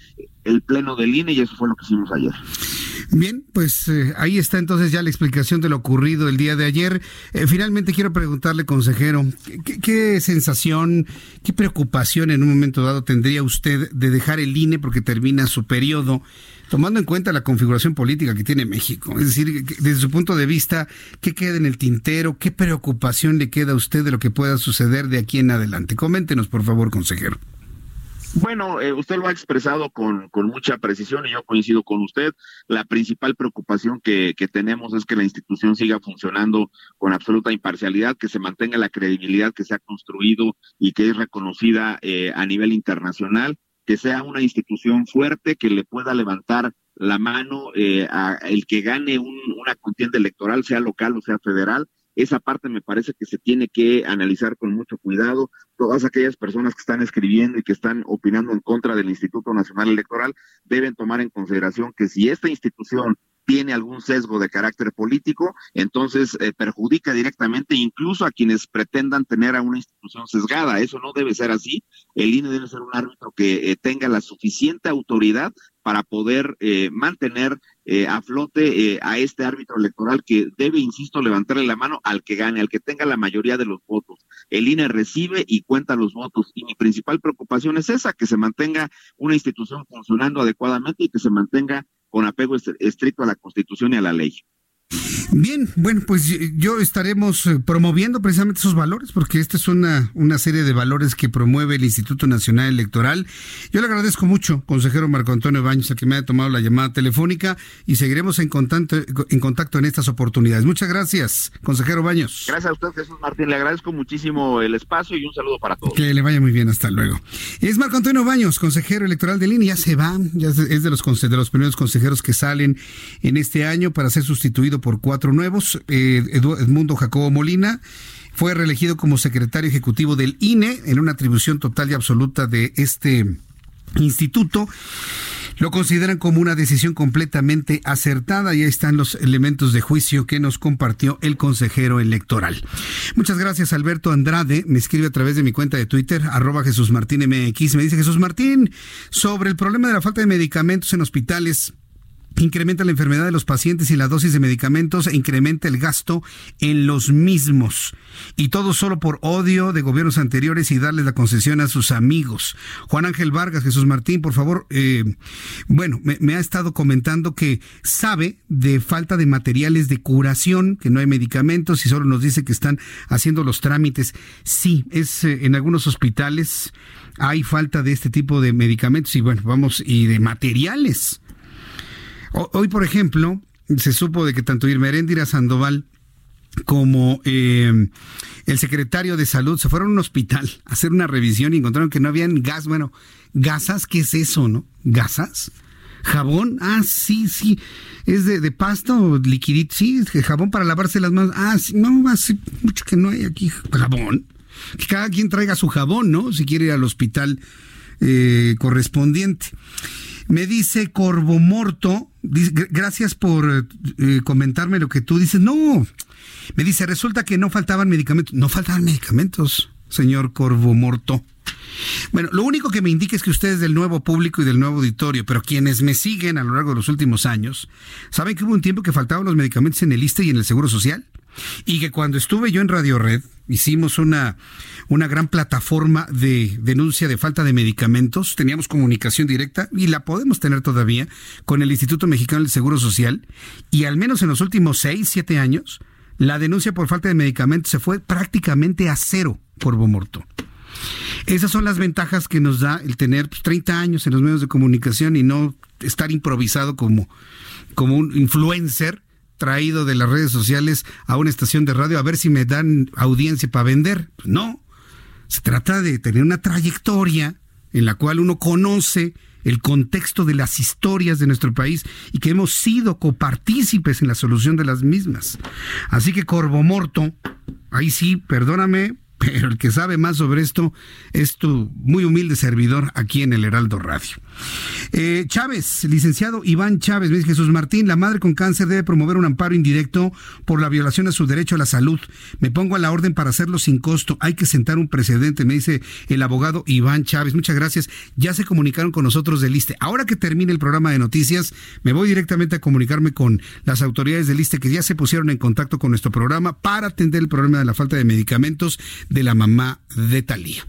el Pleno del INE y eso fue lo que hicimos ayer. Bien, pues eh, ahí está entonces ya la explicación de lo ocurrido el día de ayer. Eh, finalmente quiero preguntarle, consejero, ¿qué, sensación, qué preocupación en un momento dado tendría usted de dejar el INE porque termina su periodo? tomando en cuenta la configuración política que tiene México. Es decir, desde su punto de vista, ¿qué queda en el tintero? ¿Qué preocupación le queda a usted de lo que pueda suceder de aquí en adelante? Coméntenos, por favor, consejero. Bueno, eh, usted lo ha expresado con, con, mucha precisión y yo coincido con usted. La principal preocupación que, que, tenemos es que la institución siga funcionando con absoluta imparcialidad, que se mantenga la credibilidad que se ha construido y que es reconocida eh, a nivel internacional, que sea una institución fuerte, que le pueda levantar la mano eh, a el que gane un, una contienda electoral, sea local o sea federal, esa parte me parece que se tiene que analizar con mucho cuidado. Todas aquellas personas que están escribiendo y que están opinando en contra del Instituto Nacional Electoral deben tomar en consideración que si esta institución tiene algún sesgo de carácter político, entonces eh, perjudica directamente incluso a quienes pretendan tener a una institución sesgada. Eso no debe ser así. El INE debe ser un árbitro que eh, tenga la suficiente autoridad para poder eh, mantener eh, a flote eh, a este árbitro electoral que debe, insisto, levantarle la mano al que gane, al que tenga la mayoría de los votos. El INE recibe y cuenta los votos y mi principal preocupación es esa, que se mantenga una institución funcionando adecuadamente y que se mantenga con apego estricto a la Constitución y a la ley. Bien, bueno, pues yo estaremos eh, promoviendo precisamente esos valores, porque esta es una, una serie de valores que promueve el Instituto Nacional Electoral. Yo le agradezco mucho, consejero Marco Antonio Baños, a que me haya tomado la llamada telefónica y seguiremos en contacto, en contacto en estas oportunidades. Muchas gracias, consejero Baños. Gracias a usted, Jesús Martín. Le agradezco muchísimo el espacio y un saludo para todos. Que le vaya muy bien, hasta luego. Es Marco Antonio Baños, consejero electoral de línea, ya se va, ya es de los, de los primeros consejeros que salen en este año para ser sustituido por cuatro nuevos. Eh, Edmundo Jacobo Molina fue reelegido como secretario ejecutivo del INE en una atribución total y absoluta de este instituto. Lo consideran como una decisión completamente acertada y ahí están los elementos de juicio que nos compartió el consejero electoral. Muchas gracias, Alberto Andrade. Me escribe a través de mi cuenta de Twitter, arroba Jesús Martín MX. Me dice Jesús Martín, sobre el problema de la falta de medicamentos en hospitales incrementa la enfermedad de los pacientes y la dosis de medicamentos e incrementa el gasto en los mismos. Y todo solo por odio de gobiernos anteriores y darles la concesión a sus amigos. Juan Ángel Vargas, Jesús Martín, por favor, eh, bueno, me, ha estado comentando que sabe de falta de materiales de curación, que no hay medicamentos y solo nos dice que están haciendo los trámites. Sí, es eh, en algunos hospitales hay falta de este tipo de medicamentos y bueno, vamos, y de materiales Hoy, por ejemplo, se supo de que tanto Irma Sandoval como eh, el secretario de salud se fueron a un hospital a hacer una revisión y encontraron que no habían gas. Bueno, gasas, ¿qué es eso, no? ¿Gasas? ¿Jabón? Ah, sí, sí. ¿Es de, pasta o liquidito? Sí, jabón para lavarse las manos. Ah, sí, no, hace mucho que no hay aquí jabón. Que cada quien traiga su jabón, ¿no? Si quiere ir al hospital eh, correspondiente. Me dice Corvo Morto, gracias por eh, comentarme lo que tú dices. No, me dice, resulta que no faltaban medicamentos. No faltaban medicamentos, señor Corvo Morto. Bueno, lo único que me indica es que ustedes del nuevo público y del nuevo auditorio, pero quienes me siguen a lo largo de los últimos años, saben que hubo un tiempo que faltaban los medicamentos en el ISTE y en el Seguro Social. Y que cuando estuve yo en Radio Red, hicimos una, una gran plataforma de denuncia de falta de medicamentos, teníamos comunicación directa y la podemos tener todavía con el Instituto Mexicano del Seguro Social y al menos en los últimos seis, siete años, la denuncia por falta de medicamentos se fue prácticamente a cero por Bomorto. Esas son las ventajas que nos da el tener 30 pues, años en los medios de comunicación y no estar improvisado como, como un influencer traído de las redes sociales a una estación de radio a ver si me dan audiencia para vender. No. Se trata de tener una trayectoria en la cual uno conoce el contexto de las historias de nuestro país y que hemos sido copartícipes en la solución de las mismas. Así que Corvo Morto, ahí sí, perdóname, [LAUGHS] pero el que sabe más sobre esto es tu muy humilde servidor aquí en el Heraldo Radio. Eh, Chávez, licenciado Iván Chávez, me dice Jesús Martín, la madre con cáncer debe promover un amparo indirecto por la violación a su derecho a la salud. Me pongo a la orden para hacerlo sin costo. Hay que sentar un precedente, me dice el abogado Iván Chávez. Muchas gracias. Ya se comunicaron con nosotros del ISTE. Ahora que termine el programa de noticias, me voy directamente a comunicarme con las autoridades del ISTE que ya se pusieron en contacto con nuestro programa para atender el problema de la falta de medicamentos de la mamá de Talía.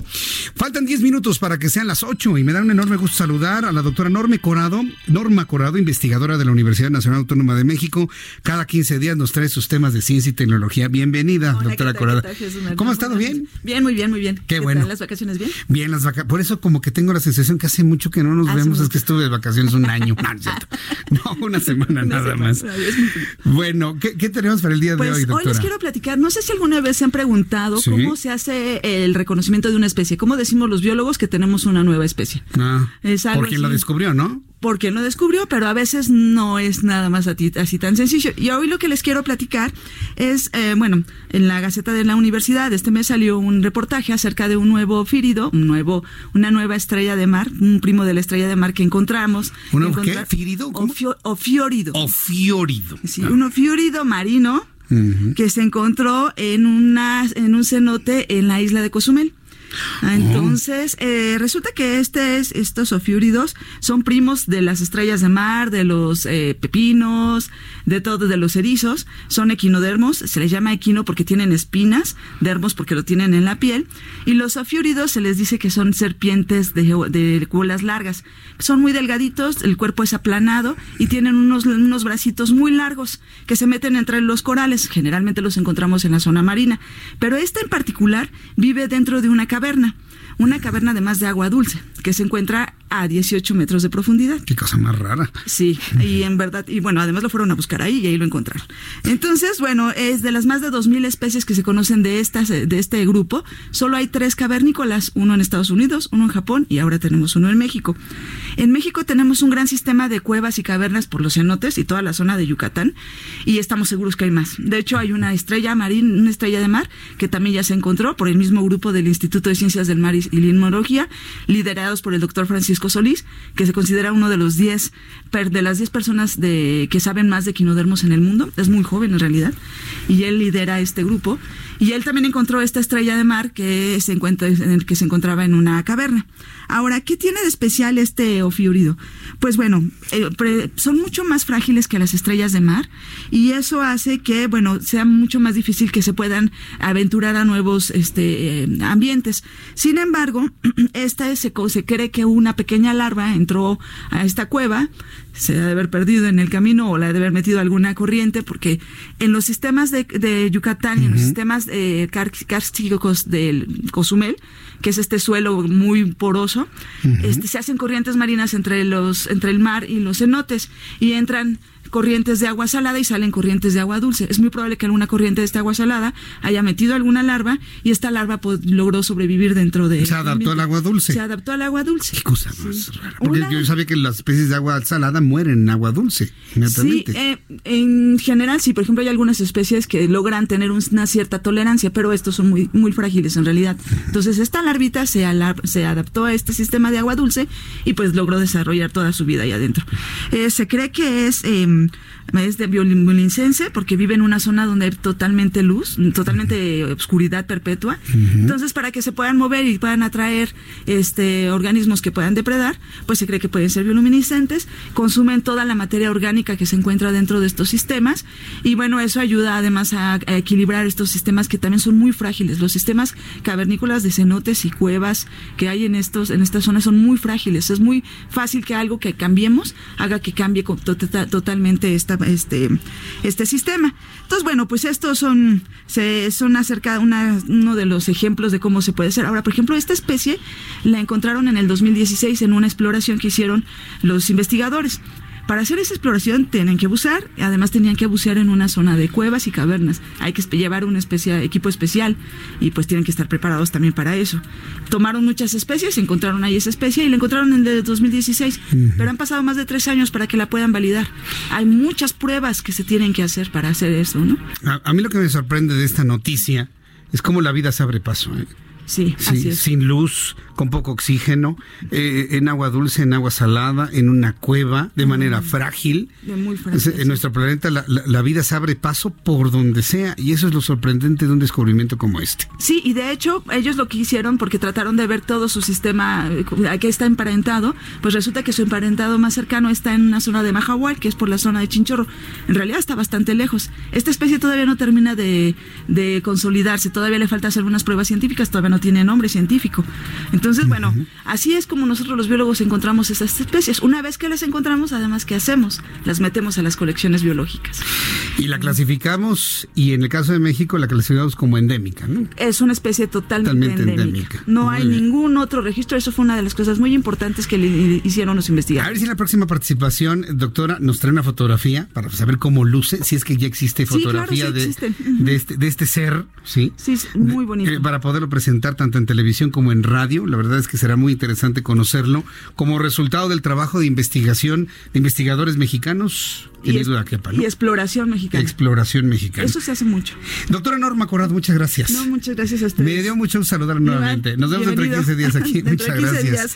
Faltan 10 minutos para que sean las 8 y me da un enorme gusto saludar a la doctora Norma Corado, Norma Corado, investigadora de la Universidad Nacional Autónoma de México. Cada 15 días nos trae sus temas de ciencia y tecnología. Bienvenida, doctora Corado. ¿Cómo ha estado? ¿Bien? Bien, muy bien, muy bien. Qué, bueno. ¿Las vacaciones bien? Bien, las vacaciones. Por eso como que tengo la sensación que hace mucho que no nos vemos, es que estuve de vacaciones un año. no, [LAUGHS] una semana nada más. Bueno, ¿qué, tenemos para el día de pues hoy, doctora? Hoy les quiero platicar, no sé si alguna vez se han preguntado cómo se hace el reconocimiento de una especie. ¿Cómo decimos los biólogos que tenemos una nueva especie? Ah, por quien lo descubrió, ¿no? Por quien lo descubrió, pero a veces no es nada más así tan sencillo. Y hoy lo que les quiero platicar es, eh, bueno, en la Gaceta de la Universidad este mes salió un reportaje acerca de un nuevo fírido, un nuevo, una nueva estrella de mar, un primo de la estrella de mar que encontramos. ¿Un qué? ¿Fírido? ¿Cómo? ofiórido. Ofiórido. Sí, un ofiórido marino que se encontró en, una, en un cenote en la isla de Cozumel. Ah, entonces, eh, resulta que este es, estos ofiúridos son primos de las estrellas de mar, de los eh, pepinos, de todo, de los erizos. Son equinodermos, se les llama equino porque tienen espinas, dermos porque lo tienen en la piel. Y los ofiúridos se les dice que son serpientes de, de colas largas. Son muy delgaditos, el cuerpo es aplanado y tienen unos, unos bracitos muy largos que se meten entre los corales. Generalmente los encontramos en la zona marina. Pero este en particular vive dentro de una una caverna además de agua dulce, que se encuentra a 18 metros de profundidad. Qué cosa más rara. Sí, y en verdad, y bueno, además lo fueron a buscar ahí y ahí lo encontraron. Entonces, bueno, es de las más de 2.000 especies que se conocen de, estas, de este grupo, solo hay tres cavernícolas, uno en Estados Unidos, uno en Japón y ahora tenemos uno en México. En México tenemos un gran sistema de cuevas y cavernas por los cenotes y toda la zona de Yucatán y estamos seguros que hay más. De hecho, hay una estrella marina, una estrella de mar que también ya se encontró por el mismo grupo del Instituto de Ciencias del Mar y Limnología, liderados por el doctor Francisco Solís, que se considera uno de los 10 de las 10 personas de que saben más de quinodermos en el mundo, es muy joven en realidad, y él lidera este grupo. Y él también encontró esta estrella de mar que se encuentra que se encontraba en una caverna. Ahora, ¿qué tiene de especial este ofiurido? Pues bueno, eh, son mucho más frágiles que las estrellas de mar y eso hace que, bueno, sea mucho más difícil que se puedan aventurar a nuevos este, eh, ambientes. Sin embargo, [CLEARS THROAT] esta se, se cree que una pequeña larva entró a esta cueva, se ha de haber perdido en el camino o la ha de haber metido alguna corriente, porque en los sistemas de, Yucatán y en los sistemas eh, cársticos del Cozumel, que es este suelo muy poroso, este, se hacen corrientes marinas entre, los, entre el mar y los cenotes y entran corrientes de agua salada y salen corrientes de agua dulce. Es muy probable que alguna corriente de esta agua salada haya metido alguna larva y esta larva pues, logró sobrevivir dentro de... Se adaptó al agua dulce. Se adaptó al agua dulce. Qué cosa más rara. Porque yo sabía que las especies de agua salada mueren en agua dulce. Sí, eh, en general sí. Por ejemplo, hay algunas especies que logran tener una cierta tolerancia, pero estos son muy, muy frágiles en realidad. Entonces, esta larvita se, se adaptó a este sistema de agua dulce y pues logró desarrollar toda su vida ahí adentro. Eh, se cree que es... Eh, um, es de violicense porque vive en una zona donde hay totalmente luz, totalmente oscuridad perpetua. Entonces, para que se puedan mover y puedan atraer este organismos que puedan depredar, pues se cree que pueden ser bioluminiscentes, consumen toda la materia orgánica que se encuentra dentro de estos sistemas y bueno, eso ayuda además a, a equilibrar estos sistemas que también son muy frágiles. Los sistemas cavernícolas de cenotes y cuevas que hay en estos en estas zonas son muy frágiles. Es muy fácil que algo que cambiemos haga que cambie totalmente esta, este, este sistema. Entonces, bueno, pues estos son, se, son acerca una, uno de los ejemplos de cómo se puede hacer. Ahora, por ejemplo, esta especie la encontraron en el 2016 en una exploración que hicieron los investigadores Para hacer esa exploración tienen que bucear, además tenían que bucear en una zona de cuevas y cavernas. Hay que llevar un equipo especial y pues tienen que estar preparados también para eso. Tomaron muchas especies, encontraron ahí esa especie y la encontraron en el 2016, pero han pasado más de tres años para que la puedan validar. Hay muchas pruebas que se tienen que hacer para hacer eso, ¿no? A, a mí lo que me sorprende de esta noticia es cómo la vida se abre paso. ¿eh? Sí, así es. Sin luz, con poco oxígeno, eh, en agua dulce, en agua salada, en una cueva, de manera frágil. De muy frágil. En nuestro planeta la, la, la, vida se abre paso por donde sea y eso es lo sorprendente de un descubrimiento como este. Sí, y de hecho ellos lo que hicieron, porque trataron de ver todo su sistema, a qué está emparentado, pues resulta que su emparentado más cercano está en una zona de Mahahual, que es por la zona de Chinchorro. En realidad está bastante lejos. Esta especie todavía no termina de, de consolidarse, todavía le falta hacer unas pruebas científicas, todavía no tiene nombre científico. Entonces, bueno, así es como nosotros los biólogos encontramos estas especies. Una vez que las encontramos, además, ¿qué hacemos? Las metemos a las colecciones biológicas. Y la clasificamos, y en el caso de México la clasificamos como endémica, ¿no? Es una especie totalmente, totalmente endémica. endémica. No muy hay bien. ningún otro registro. Eso fue una de las cosas muy importantes que le hicieron los investigadores. A ver si en la próxima participación, doctora, nos trae una fotografía para saber cómo luce, si es que ya existe fotografía sí, claro, sí de, de, este, de este ser, ¿sí? Sí, muy bonito. Eh, para poderlo presentar tanto en televisión como en radio. La verdad es que será muy interesante conocerlo como resultado del trabajo de investigación de investigadores mexicanos. Y, es, y exploración mexicana. Exploración mexicana. Eso se hace mucho. Doctora Norma Corrado, muchas gracias. No, muchas gracias a ustedes. Me dio mucho saludar nuevamente. Nos vemos dentro de 15 días aquí. [LAUGHS] muchas gracias. Días.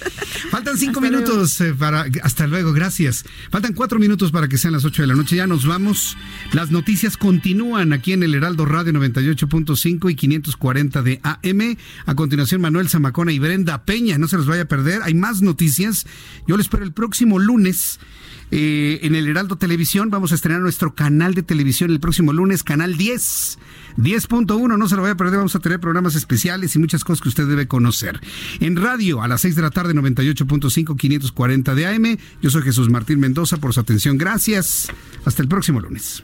Faltan cinco hasta minutos luego. para. Hasta luego, gracias. Faltan cuatro minutos para que sean las 8 de la noche. Ya nos vamos. Las noticias continúan aquí en el Heraldo Radio 98.5 y 540 de AM. A continuación, Manuel Zamacona y Brenda Peña. No se los vaya a perder. Hay más noticias. Yo les espero el próximo lunes. Eh, en el Heraldo Televisión vamos a estrenar nuestro canal de televisión el próximo lunes, canal 10. 10.1, no se lo vaya a perder, vamos a tener programas especiales y muchas cosas que usted debe conocer. En radio, a las 6 de la tarde, 98.5, 540 de AM. Yo soy Jesús Martín Mendoza, por su atención, gracias. Hasta el próximo lunes.